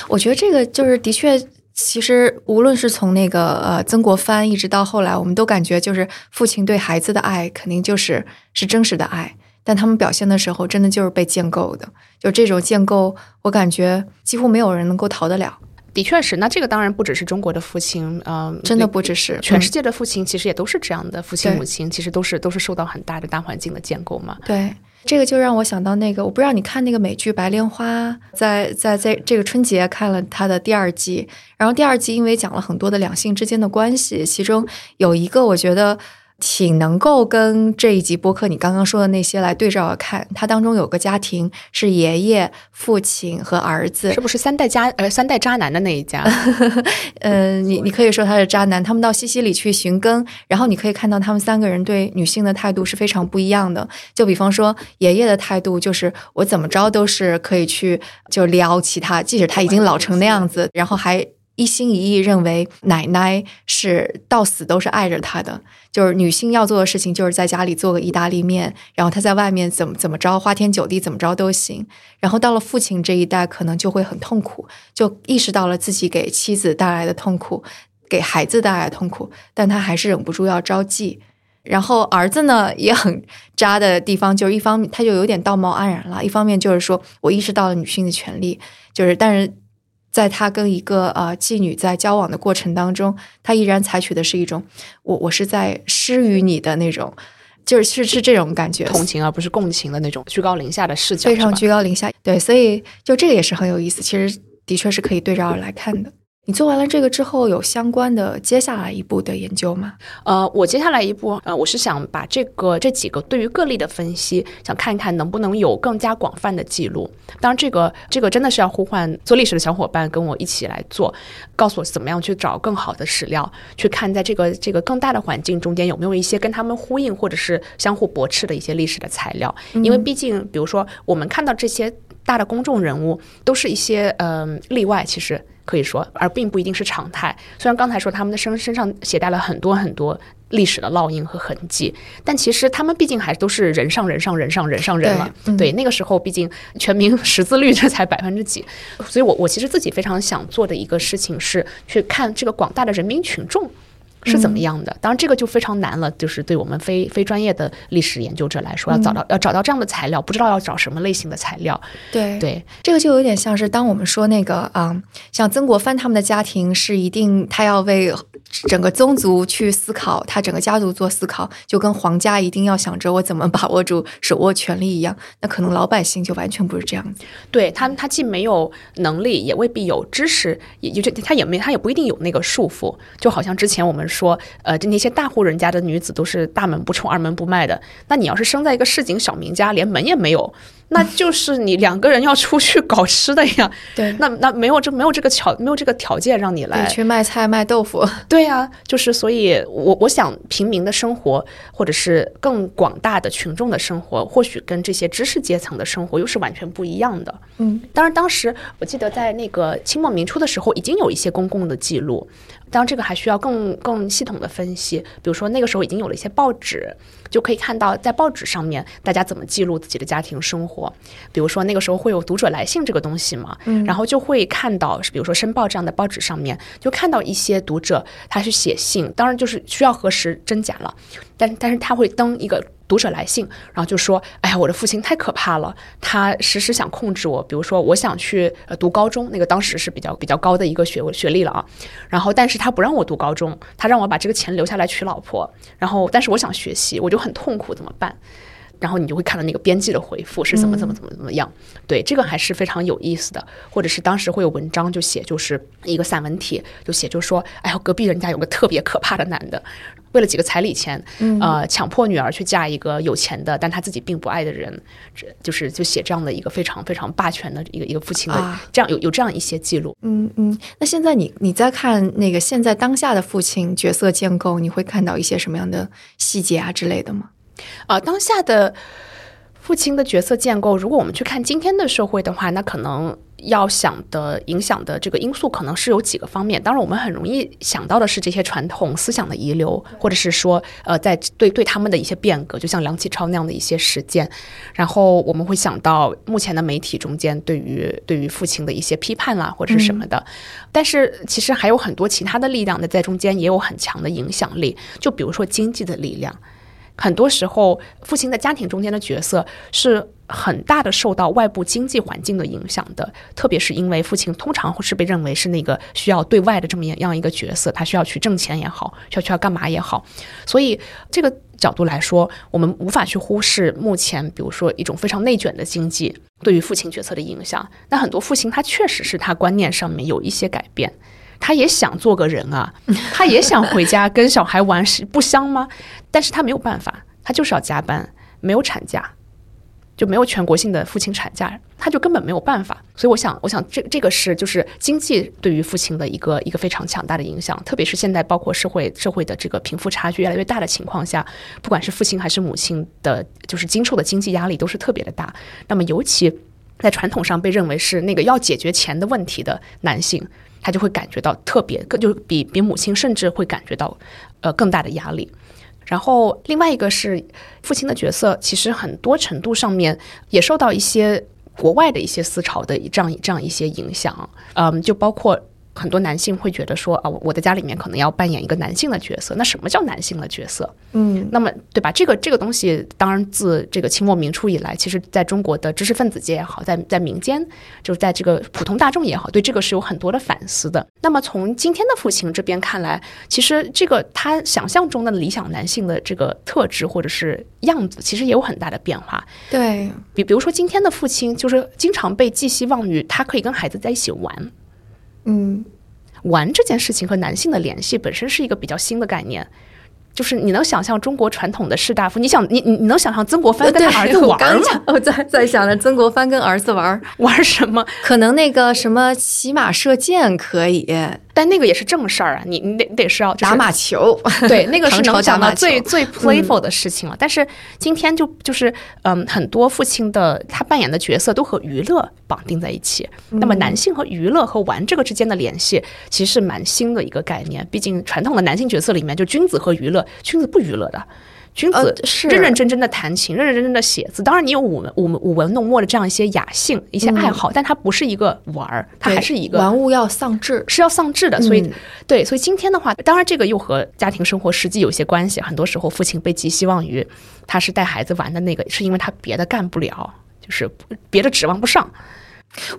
我觉得这个就是的确。其实，无论是从那个呃曾国藩，一直到后来，我们都感觉就是父亲对孩子的爱，肯定就是是真实的爱。但他们表现的时候，真的就是被建构的。就这种建构，我感觉几乎没有人能够逃得了。的确是，那这个当然不只是中国的父亲，嗯，真的不只是全世界的父亲，其实也都是这样的。父亲母亲其实都是都是受到很大的大环境的建构嘛。对。这个就让我想到那个，我不知道你看那个美剧《白莲花》，在在在这个春节看了它的第二季，然后第二季因为讲了很多的两性之间的关系，其中有一个我觉得挺能够跟这一集播客你刚刚说的那些来对照着看。它当中有个家庭是爷爷、父亲和儿子，是不是三代家呃三代渣男的那一家？嗯，你你可以说他是渣男。他们到西西里去寻根，然后你可以看到他们三个人对女性的态度是非常不一样的。就比方说，爷爷的态度就是我怎么着都是可以去就撩其他，即使他已经老成那样子，然后还。一心一意认为奶奶是到死都是爱着他的，就是女性要做的事情就是在家里做个意大利面，然后他在外面怎么怎么着花天酒地怎么着都行。然后到了父亲这一代，可能就会很痛苦，就意识到了自己给妻子带来的痛苦，给孩子带来的痛苦，但他还是忍不住要招妓。然后儿子呢也很渣的地方，就是一方面他就有点道貌岸然了，一方面就是说我意识到了女性的权利，就是但是。在他跟一个呃妓女在交往的过程当中，他依然采取的是一种我我是在施于你的那种，就是是是这种感觉，同情而不是共情的那种居高临下的视角，非常居高临下。对，所以就这个也是很有意思，其实的确是可以对照来看的。你做完了这个之后，有相关的接下来一步的研究吗？呃，我接下来一步，呃，我是想把这个这几个对于个例的分析，想看一看能不能有更加广泛的记录。当然，这个这个真的是要呼唤做历史的小伙伴跟我一起来做，告诉我怎么样去找更好的史料，去看在这个这个更大的环境中间有没有一些跟他们呼应或者是相互驳斥的一些历史的材料。因为毕竟，比如说我们看到这些大的公众人物，都是一些嗯例外，其实。可以说，而并不一定是常态。虽然刚才说他们的身身上携带了很多很多历史的烙印和痕迹，但其实他们毕竟还都是人上人上人上人上人了。对，那个时候毕竟全民识字率这才百分之几，所以我我其实自己非常想做的一个事情是去看这个广大的人民群众。是怎么样的？当然，这个就非常难了。就是对我们非非专业的历史研究者来说，要找到要找到这样的材料，不知道要找什么类型的材料。对对，这个就有点像是当我们说那个啊，像曾国藩他们的家庭是一定他要为整个宗族去思考，他整个家族做思考，就跟皇家一定要想着我怎么把握住手握权力一样。那可能老百姓就完全不是这样子。对他，他既没有能力，也未必有知识，也就他也没他也不一定有那个束缚。就好像之前我们。说，呃，就那些大户人家的女子都是大门不出二门不迈的。那你要是生在一个市井小民家，连门也没有。那 就是你两个人要出去搞吃的呀，对，那那没有这没有这个条没有这个条件让你来去卖菜卖豆腐，对呀，就是所以，我我想平民的生活，或者是更广大的群众的生活，或许跟这些知识阶层的生活又是完全不一样的。嗯，当然，当时我记得在那个清末明初的时候，已经有一些公共的记录，当然这个还需要更更系统的分析，比如说那个时候已经有了一些报纸。就可以看到，在报纸上面，大家怎么记录自己的家庭生活。比如说，那个时候会有读者来信这个东西嘛，然后就会看到，比如说《申报》这样的报纸上面，就看到一些读者他去写信，当然就是需要核实真假了，但但是他会登一个。读者来信，然后就说：“哎呀，我的父亲太可怕了，他时时想控制我。比如说，我想去呃读高中，那个当时是比较比较高的一个学学历了啊。然后，但是他不让我读高中，他让我把这个钱留下来娶老婆。然后，但是我想学习，我就很痛苦，怎么办？”然后你就会看到那个编辑的回复是怎么怎么怎么怎么样，对这个还是非常有意思的。或者是当时会有文章就写，就是一个散文体，就写就说，哎呀，隔壁人家有个特别可怕的男的，为了几个彩礼钱，呃，强迫女儿去嫁一个有钱的，但他自己并不爱的人，这就是就写这样的一个非常非常霸权的一个一个父亲的，这样有有这样一些记录。嗯嗯，那现在你你在看那个现在当下的父亲角色建构，你会看到一些什么样的细节啊之类的吗？啊，当下的父亲的角色建构，如果我们去看今天的社会的话，那可能要想的影响的这个因素，可能是有几个方面。当然，我们很容易想到的是这些传统思想的遗留，或者是说，呃，在对对他们的一些变革，就像梁启超那样的一些实践。然后我们会想到目前的媒体中间对于对于父亲的一些批判啦，或者是什么的。但是其实还有很多其他的力量呢，在中间也有很强的影响力。就比如说经济的力量。很多时候，父亲在家庭中间的角色是很大的受到外部经济环境的影响的，特别是因为父亲通常是被认为是那个需要对外的这么样一个角色，他需要去挣钱也好，需要去要干嘛也好，所以这个角度来说，我们无法去忽视目前，比如说一种非常内卷的经济对于父亲角色的影响。那很多父亲他确实是他观念上面有一些改变。他也想做个人啊，他也想回家跟小孩玩，是不香吗？但是他没有办法，他就是要加班，没有产假。就没有全国性的父亲产假，他就根本没有办法。所以我想，我想这这个是就是经济对于父亲的一个一个非常强大的影响，特别是现在包括社会社会的这个贫富差距越来越大的情况下，不管是父亲还是母亲的，就是经受的经济压力都是特别的大。那么尤其在传统上被认为是那个要解决钱的问题的男性，他就会感觉到特别更就比比母亲甚至会感觉到呃更大的压力。然后，另外一个是父亲的角色，其实很多程度上面也受到一些国外的一些思潮的这样这样一些影响，嗯，就包括。很多男性会觉得说啊，我在家里面可能要扮演一个男性的角色。那什么叫男性的角色？嗯，那么对吧？这个这个东西，当然自这个清末明初以来，其实在中国的知识分子界也好，在在民间，就是在这个普通大众也好，对这个是有很多的反思的。那么从今天的父亲这边看来，其实这个他想象中的理想男性的这个特质或者是样子，其实也有很大的变化。对比，比如说今天的父亲，就是经常被寄希望于他可以跟孩子在一起玩。嗯，玩这件事情和男性的联系本身是一个比较新的概念，就是你能想象中国传统的士大夫，你想你你你能想象曾国藩跟他儿子玩吗？我在在想着曾国藩跟儿子玩 玩什么？可能那个什么骑马射箭可以。但那个也是正事儿啊，你你得得是要打马球，对，那个 是能想到最最 playful 的事情了。但是今天就就是嗯，很多父亲的他扮演的角色都和娱乐绑定在一起。那么男性和娱乐和玩这个之间的联系，其实是蛮新的一个概念。毕竟传统的男性角色里面，就君子和娱乐，君子不娱乐的。君子是认认真真的弹琴，认认真真的写字。当然，你有舞文、舞舞文弄墨的这样一些雅兴、一些爱好，但它不是一个玩儿，它还是一个玩物要丧志，是要丧志的。所以，对，所以今天的话，当然这个又和家庭生活实际有些关系。很多时候，父亲被寄希望于他是带孩子玩的那个，是因为他别的干不了，就是别的指望不上。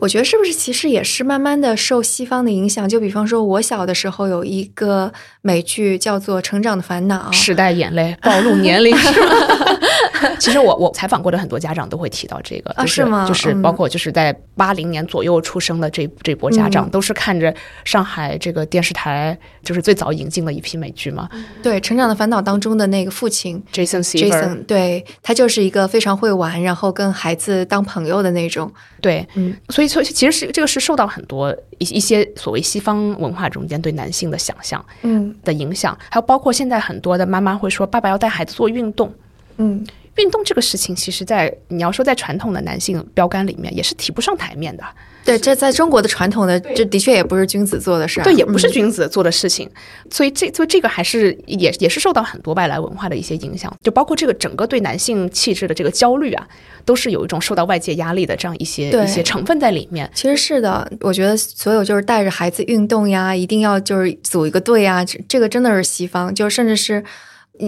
我觉得是不是其实也是慢慢的受西方的影响？就比方说，我小的时候有一个美剧叫做《成长的烦恼》，时代眼泪暴露年龄。其实我我采访过的很多家长都会提到这个，就是就是包括就是在八零年左右出生的这这波家长，都是看着上海这个电视台就是最早引进的一批美剧嘛。对，《成长的烦恼》当中的那个父亲 Jason Jason，对他就是一个非常会玩，然后跟孩子当朋友的那种。对，嗯。所以，所以其实是这个是受到很多一一些所谓西方文化中间对男性的想象，嗯。的影响，还有包括现在很多的妈妈会说，爸爸要带孩子做运动，嗯，运动这个事情，其实，在你要说在传统的男性标杆里面，也是提不上台面的。对，这在中国的传统的，这的确也不是君子做的事儿，对，也不是君子做的事情。所以这，所以这个还是也也是受到很多外来文化的一些影响，就包括这个整个对男性气质的这个焦虑啊，都是有一种受到外界压力的这样一些一些成分在里面。其实是的，我觉得所有就是带着孩子运动呀，一定要就是组一个队呀，这个真的是西方，就甚至是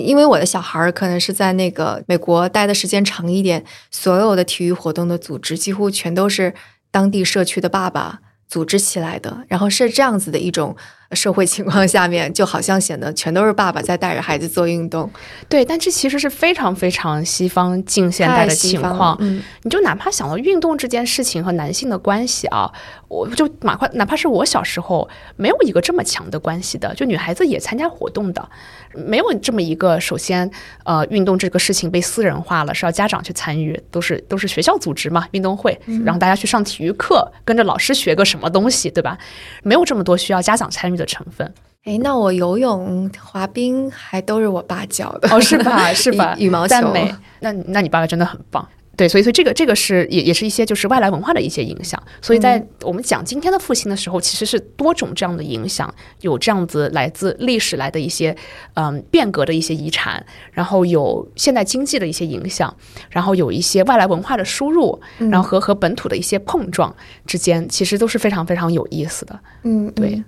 因为我的小孩儿可能是在那个美国待的时间长一点，所有的体育活动的组织几乎全都是。当地社区的爸爸组织起来的，然后是这样子的一种社会情况下面，就好像显得全都是爸爸在带着孩子做运动。对，但这其实是非常非常西方近现代的情况。嗯，你就哪怕想到运动这件事情和男性的关系啊，我就哪怕哪怕是我小时候没有一个这么强的关系的，就女孩子也参加活动的。没有这么一个，首先，呃，运动这个事情被私人化了，是要家长去参与，都是都是学校组织嘛，运动会，然后大家去上体育课，跟着老师学个什么东西，对吧？没有这么多需要家长参与的成分。哎，那我游泳、滑冰还都是我爸教的，哦，是吧？是吧？羽毛球，那那你爸爸真的很棒。对，所以所以这个这个是也也是一些就是外来文化的一些影响。所以在我们讲今天的复兴的时候，其实是多种这样的影响，有这样子来自历史来的一些嗯变革的一些遗产，然后有现代经济的一些影响，然后有一些外来文化的输入，然后和和本土的一些碰撞之间，其实都是非常非常有意思的。嗯，对。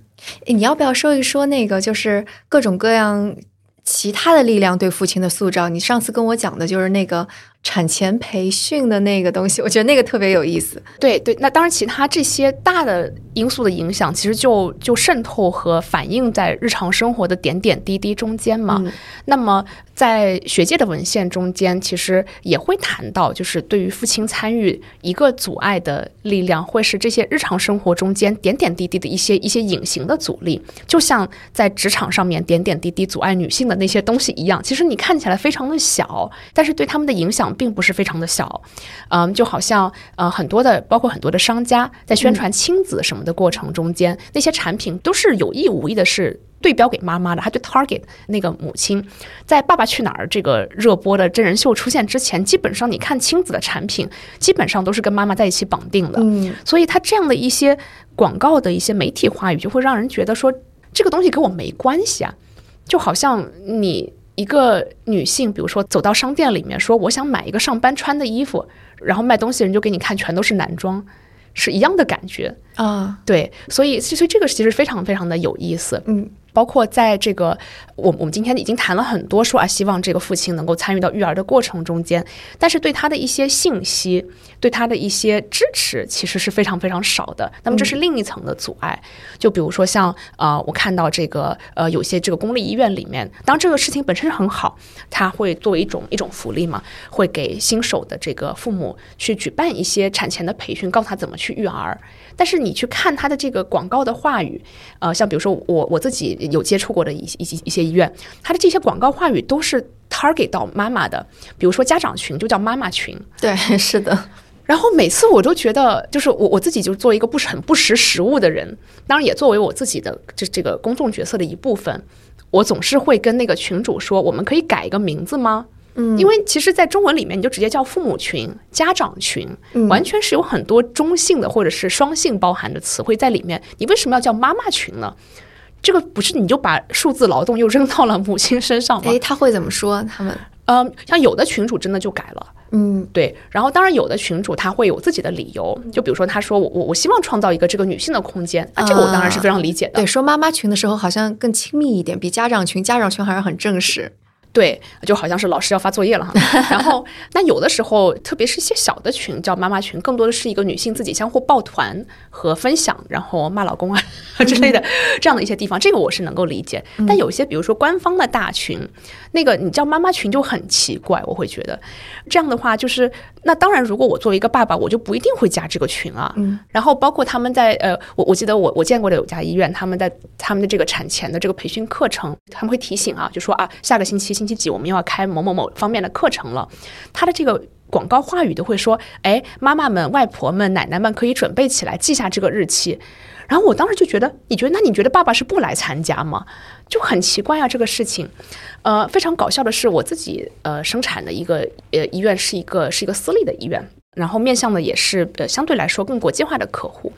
你要不要说一说那个就是各种各样其他的力量对父亲的塑造？你上次跟我讲的就是那个。产前培训的那个东西，我觉得那个特别有意思。对对，那当然，其他这些大的因素的影响，其实就就渗透和反映在日常生活的点点滴滴中间嘛。那么。在学界的文献中间，其实也会谈到，就是对于父亲参与一个阻碍的力量，会是这些日常生活中间点点滴滴的一些一些隐形的阻力，就像在职场上面点点滴滴阻碍女性的那些东西一样。其实你看起来非常的小，但是对他们的影响并不是非常的小。嗯，就好像呃很多的，包括很多的商家在宣传亲子什么的过程中间，那些产品都是有意无意的是。对标给妈妈的，他就 target 那个母亲。在《爸爸去哪儿》这个热播的真人秀出现之前，基本上你看亲子的产品，基本上都是跟妈妈在一起绑定的。嗯，所以他这样的一些广告的一些媒体话语，就会让人觉得说这个东西跟我没关系啊。就好像你一个女性，比如说走到商店里面说我想买一个上班穿的衣服，然后卖东西人就给你看全都是男装。是一样的感觉啊，对，所以所以这个其实非常非常的有意思，嗯。包括在这个，我我们今天已经谈了很多，说啊，希望这个父亲能够参与到育儿的过程中间，但是对他的一些信息，对他的一些支持，其实是非常非常少的。那么这是另一层的阻碍。就比如说像呃，我看到这个呃，有些这个公立医院里面，当这个事情本身是很好，他会作为一种一种福利嘛，会给新手的这个父母去举办一些产前的培训，告诉他怎么去育儿。但是你去看他的这个广告的话语，呃，像比如说我我自己有接触过的一些一些一些医院，他的这些广告话语都是 target 到妈妈的，比如说家长群就叫妈妈群，对，是的。然后每次我都觉得，就是我我自己就作为一个不是很不识时务的人，当然也作为我自己的这这个公众角色的一部分，我总是会跟那个群主说，我们可以改一个名字吗？嗯，因为其实，在中文里面，你就直接叫父母群、家长群，完全是有很多中性的或者是双性包含的词汇在里面。你为什么要叫妈妈群呢？这个不是你就把数字劳动又扔到了母亲身上吗？哎，他会怎么说？他们嗯，像有的群主真的就改了，嗯，对。然后当然有的群主他会有自己的理由，就比如说他说我我我希望创造一个这个女性的空间啊，这个我当然是非常理解的。对，说妈妈群的时候好像更亲密一点，比家长群，家长群还是很正式。对，就好像是老师要发作业了哈。然后，那有的时候，特别是一些小的群，叫妈妈群，更多的是一个女性自己相互抱团和分享，然后骂老公啊 之类的这样的一些地方，这个我是能够理解。但有些，比如说官方的大群，那个你叫妈妈群就很奇怪，我会觉得这样的话，就是那当然，如果我作为一个爸爸，我就不一定会加这个群啊。嗯。然后包括他们在呃，我我记得我我见过的有家医院，他们在他们的这个产前的这个培训课程，他们会提醒啊，就说啊，下个星期星。期几我们又要开某某某方面的课程了，他的这个广告话语都会说：“哎，妈妈们、外婆们、奶奶们可以准备起来，记下这个日期。”然后我当时就觉得，你觉得那你觉得爸爸是不来参加吗？就很奇怪啊，这个事情。呃，非常搞笑的是，我自己呃生产的一个呃医院是一个是一个私立的医院，然后面向的也是呃相对来说更国际化的客户。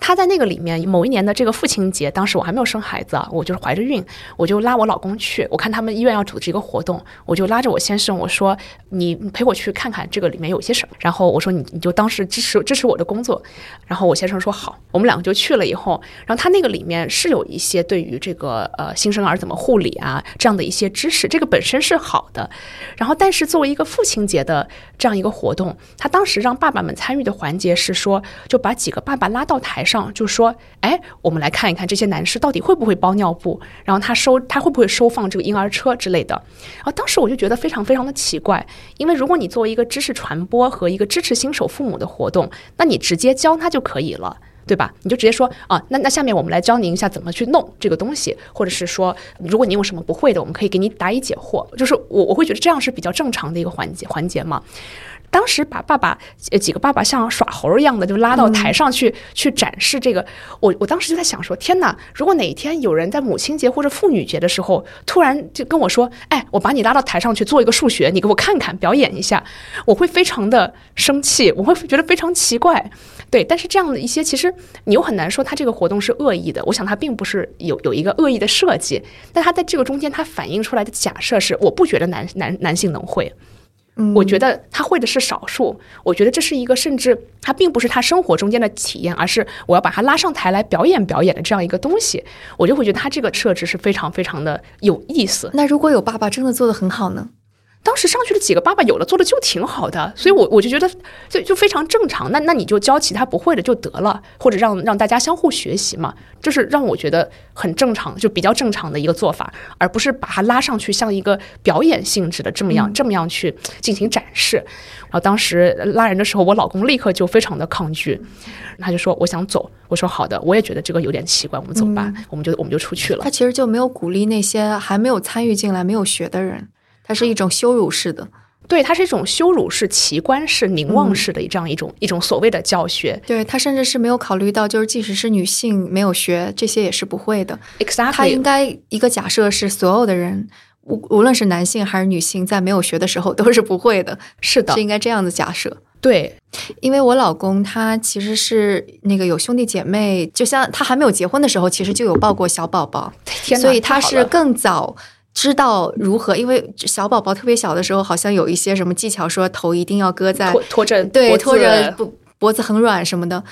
他在那个里面，某一年的这个父亲节，当时我还没有生孩子啊，我就是怀着孕，我就拉我老公去。我看他们医院要组织一个活动，我就拉着我先生，我说：“你陪我去看看这个里面有些什么。”然后我说：“你你就当时支持支持我的工作。”然后我先生说：“好。”我们两个就去了以后，然后他那个里面是有一些对于这个呃新生儿怎么护理啊这样的一些知识，这个本身是好的。然后但是作为一个父亲节的这样一个活动，他当时让爸爸们参与的环节是说，就把几个爸爸拉到台。上就说，哎，我们来看一看这些男士到底会不会包尿布，然后他收他会不会收放这个婴儿车之类的。然后当时我就觉得非常非常的奇怪，因为如果你作为一个知识传播和一个支持新手父母的活动，那你直接教他就可以了，对吧？你就直接说啊，那那下面我们来教您一下怎么去弄这个东西，或者是说，如果你有什么不会的，我们可以给你答疑解惑。就是我我会觉得这样是比较正常的一个环节环节嘛。当时把爸爸几个爸爸像耍猴一样的就拉到台上去去展示这个，我我当时就在想说，天哪！如果哪一天有人在母亲节或者妇女节的时候突然就跟我说，哎，我把你拉到台上去做一个数学，你给我看看表演一下，我会非常的生气，我会觉得非常奇怪。对，但是这样的一些其实你又很难说他这个活动是恶意的，我想他并不是有有一个恶意的设计，但他在这个中间他反映出来的假设是，我不觉得男男男性能会。我觉得他会的是少数，我觉得这是一个甚至他并不是他生活中间的体验，而是我要把他拉上台来表演表演的这样一个东西，我就会觉得他这个设置是非常非常的有意思。那如果有爸爸真的做的很好呢？当时上去的几个爸爸有的做的就挺好的，所以我我就觉得就就非常正常。那那你就教其他不会的就得了，或者让让大家相互学习嘛，这是让我觉得很正常，就比较正常的一个做法，而不是把它拉上去像一个表演性质的这么样这么样去进行展示。然后当时拉人的时候，我老公立刻就非常的抗拒，他就说我想走。我说好的，我也觉得这个有点奇怪，我们走吧，我们就我们就出去了。他其实就没有鼓励那些还没有参与进来、没有学的人。它是一种羞辱式的，对，它是一种羞辱式、奇观式、凝望式的这样一种一种所谓的教学。对他甚至是没有考虑到，就是即使是女性没有学这些也是不会的。Exactly，他应该一个假设是所有的人，无无论是男性还是女性，在没有学的时候都是不会的。是的，是应该这样的假设。对，因为我老公他其实是那个有兄弟姐妹，就像他还没有结婚的时候，其实就有抱过小宝宝，所以他是更早。知道如何，因为小宝宝特别小的时候，好像有一些什么技巧，说头一定要搁在拖着，对，拖着不脖子很软什么的，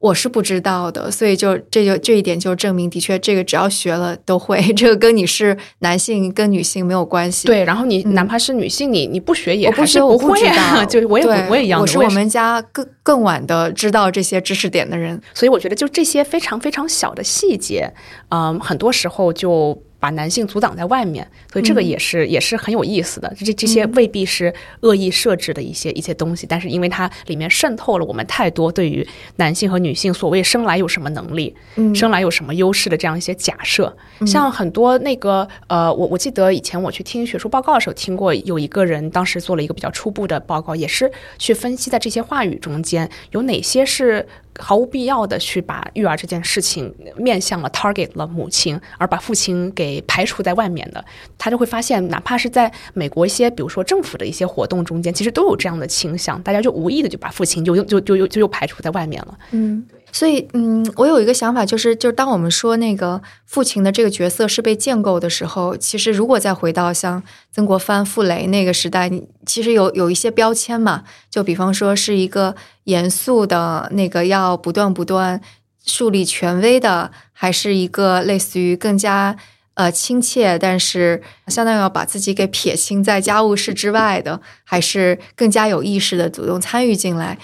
我是不知道的，所以就这就这一点就证明，的确这个只要学了都会，这个跟你是男性跟女性没有关系。对，然后你哪怕是女性，你你不学也不学我不知道，就我也我也一样，我是我们家更更晚的知道这些知识点的人，所以我觉得就这些非常非常小的细节，嗯，很多时候就。把男性阻挡在外面，所以这个也是也是很有意思的。这这些未必是恶意设置的一些一些东西，但是因为它里面渗透了我们太多对于男性和女性所谓生来有什么能力、生来有什么优势的这样一些假设。像很多那个呃，我我记得以前我去听学术报告的时候，听过有一个人当时做了一个比较初步的报告，也是去分析在这些话语中间有哪些是。毫无必要的去把育儿这件事情面向了 target 了母亲，而把父亲给排除在外面的，他就会发现，哪怕是在美国一些，比如说政府的一些活动中间，其实都有这样的倾向，大家就无意的就把父亲就就就又就又排除在外面了。嗯。所以，嗯，我有一个想法，就是，就是当我们说那个父亲的这个角色是被建构的时候，其实如果再回到像曾国藩、傅雷那个时代，其实有有一些标签嘛，就比方说是一个严肃的那个要不断不断树立权威的，还是一个类似于更加呃亲切，但是相当于要把自己给撇清在家务事之外的，还是更加有意识的主动参与进来。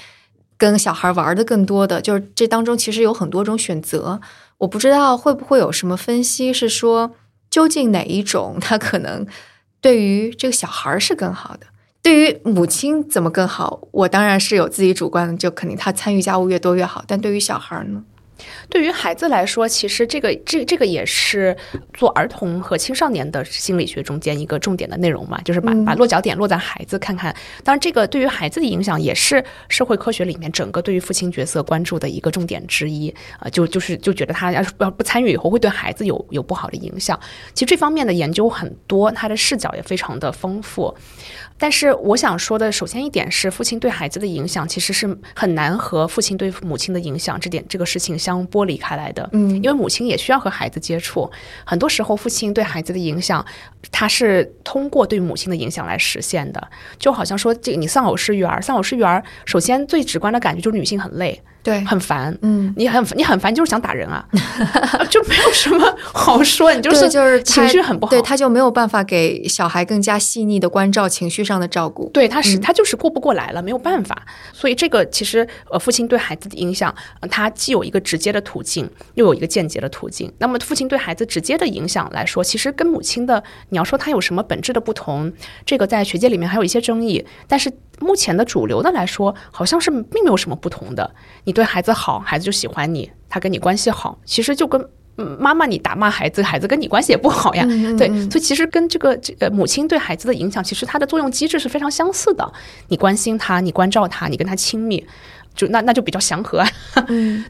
跟小孩玩的更多的，就是这当中其实有很多种选择。我不知道会不会有什么分析是说，究竟哪一种他可能对于这个小孩是更好的，对于母亲怎么更好？我当然是有自己主观的，就肯定他参与家务越多越好。但对于小孩呢？对于孩子来说，其实这个这这个也是做儿童和青少年的心理学中间一个重点的内容嘛，就是把把落脚点落在孩子，看看。当然，这个对于孩子的影响也是社会科学里面整个对于父亲角色关注的一个重点之一啊。就就是就觉得他要是要不参与以后，会对孩子有有不好的影响。其实这方面的研究很多，他的视角也非常的丰富。但是我想说的，首先一点是，父亲对孩子的影响其实是很难和父亲对母亲的影响这点这个事情相剥离开来的。嗯，因为母亲也需要和孩子接触，很多时候父亲对孩子的影响，他是通过对母亲的影响来实现的。就好像说，这个你丧偶式育儿，丧偶式育儿，首先最直观的感觉就是女性很累。对，很烦，嗯，你很你很烦，就是想打人啊，就没有什么好说，你就是就是情绪很不好，对，他就没有办法给小孩更加细腻的关照，情绪上的照顾，对，他是他就是过不过来了，没有办法，所以这个其实呃，父亲对孩子的影响，他既有一个直接的途径，又有一个间接的途径。那么父亲对孩子直接的影响来说，其实跟母亲的，你要说他有什么本质的不同，这个在学界里面还有一些争议，但是。目前的主流的来说，好像是并没有什么不同的。你对孩子好，孩子就喜欢你，他跟你关系好，其实就跟妈妈你打骂孩子，孩子跟你关系也不好呀。对，所以其实跟这个这呃母亲对孩子的影响，其实它的作用机制是非常相似的。你关心他，你关照他，你跟他亲密，就那那就比较祥和。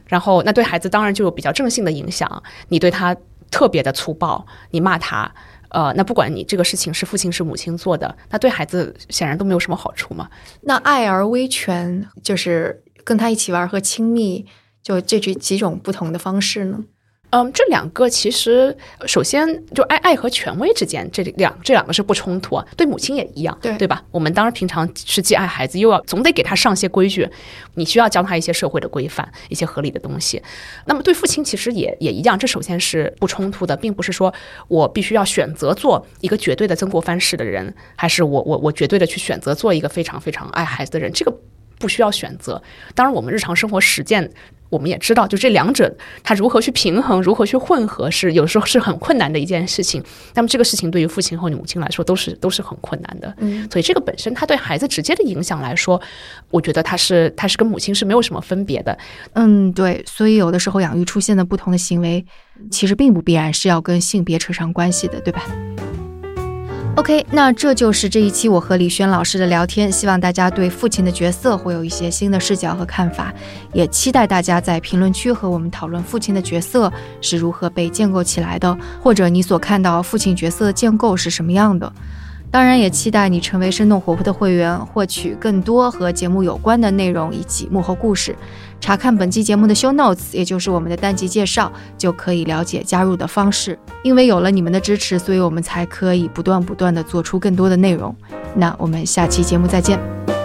然后那对孩子当然就有比较正性的影响。你对他特别的粗暴，你骂他。呃，那不管你这个事情是父亲是母亲做的，那对孩子显然都没有什么好处嘛。那爱而威权就是跟他一起玩和亲密，就这几几种不同的方式呢？嗯，这两个其实首先就爱爱和权威之间这两这两个是不冲突啊，对母亲也一样，对对吧？我们当然平常是既爱孩子，又要总得给他上些规矩，你需要教他一些社会的规范，一些合理的东西。那么对父亲其实也也一样，这首先是不冲突的，并不是说我必须要选择做一个绝对的曾国藩式的人，还是我我我绝对的去选择做一个非常非常爱孩子的人，这个不需要选择。当然，我们日常生活实践。我们也知道，就这两者，它如何去平衡，如何去混合，是有时候是很困难的一件事情。那么这个事情对于父亲和母亲来说，都是都是很困难的。嗯，所以这个本身，它对孩子直接的影响来说，我觉得它是它是跟母亲是没有什么分别的。嗯，对。所以有的时候养育出现的不同的行为，其实并不必然是要跟性别扯上关系的，对吧？OK，那这就是这一期我和李轩老师的聊天，希望大家对父亲的角色会有一些新的视角和看法，也期待大家在评论区和我们讨论父亲的角色是如何被建构起来的，或者你所看到父亲角色建构是什么样的。当然，也期待你成为生动活泼的会员，获取更多和节目有关的内容以及幕后故事。查看本期节目的 show notes，也就是我们的单集介绍，就可以了解加入的方式。因为有了你们的支持，所以我们才可以不断不断的做出更多的内容。那我们下期节目再见。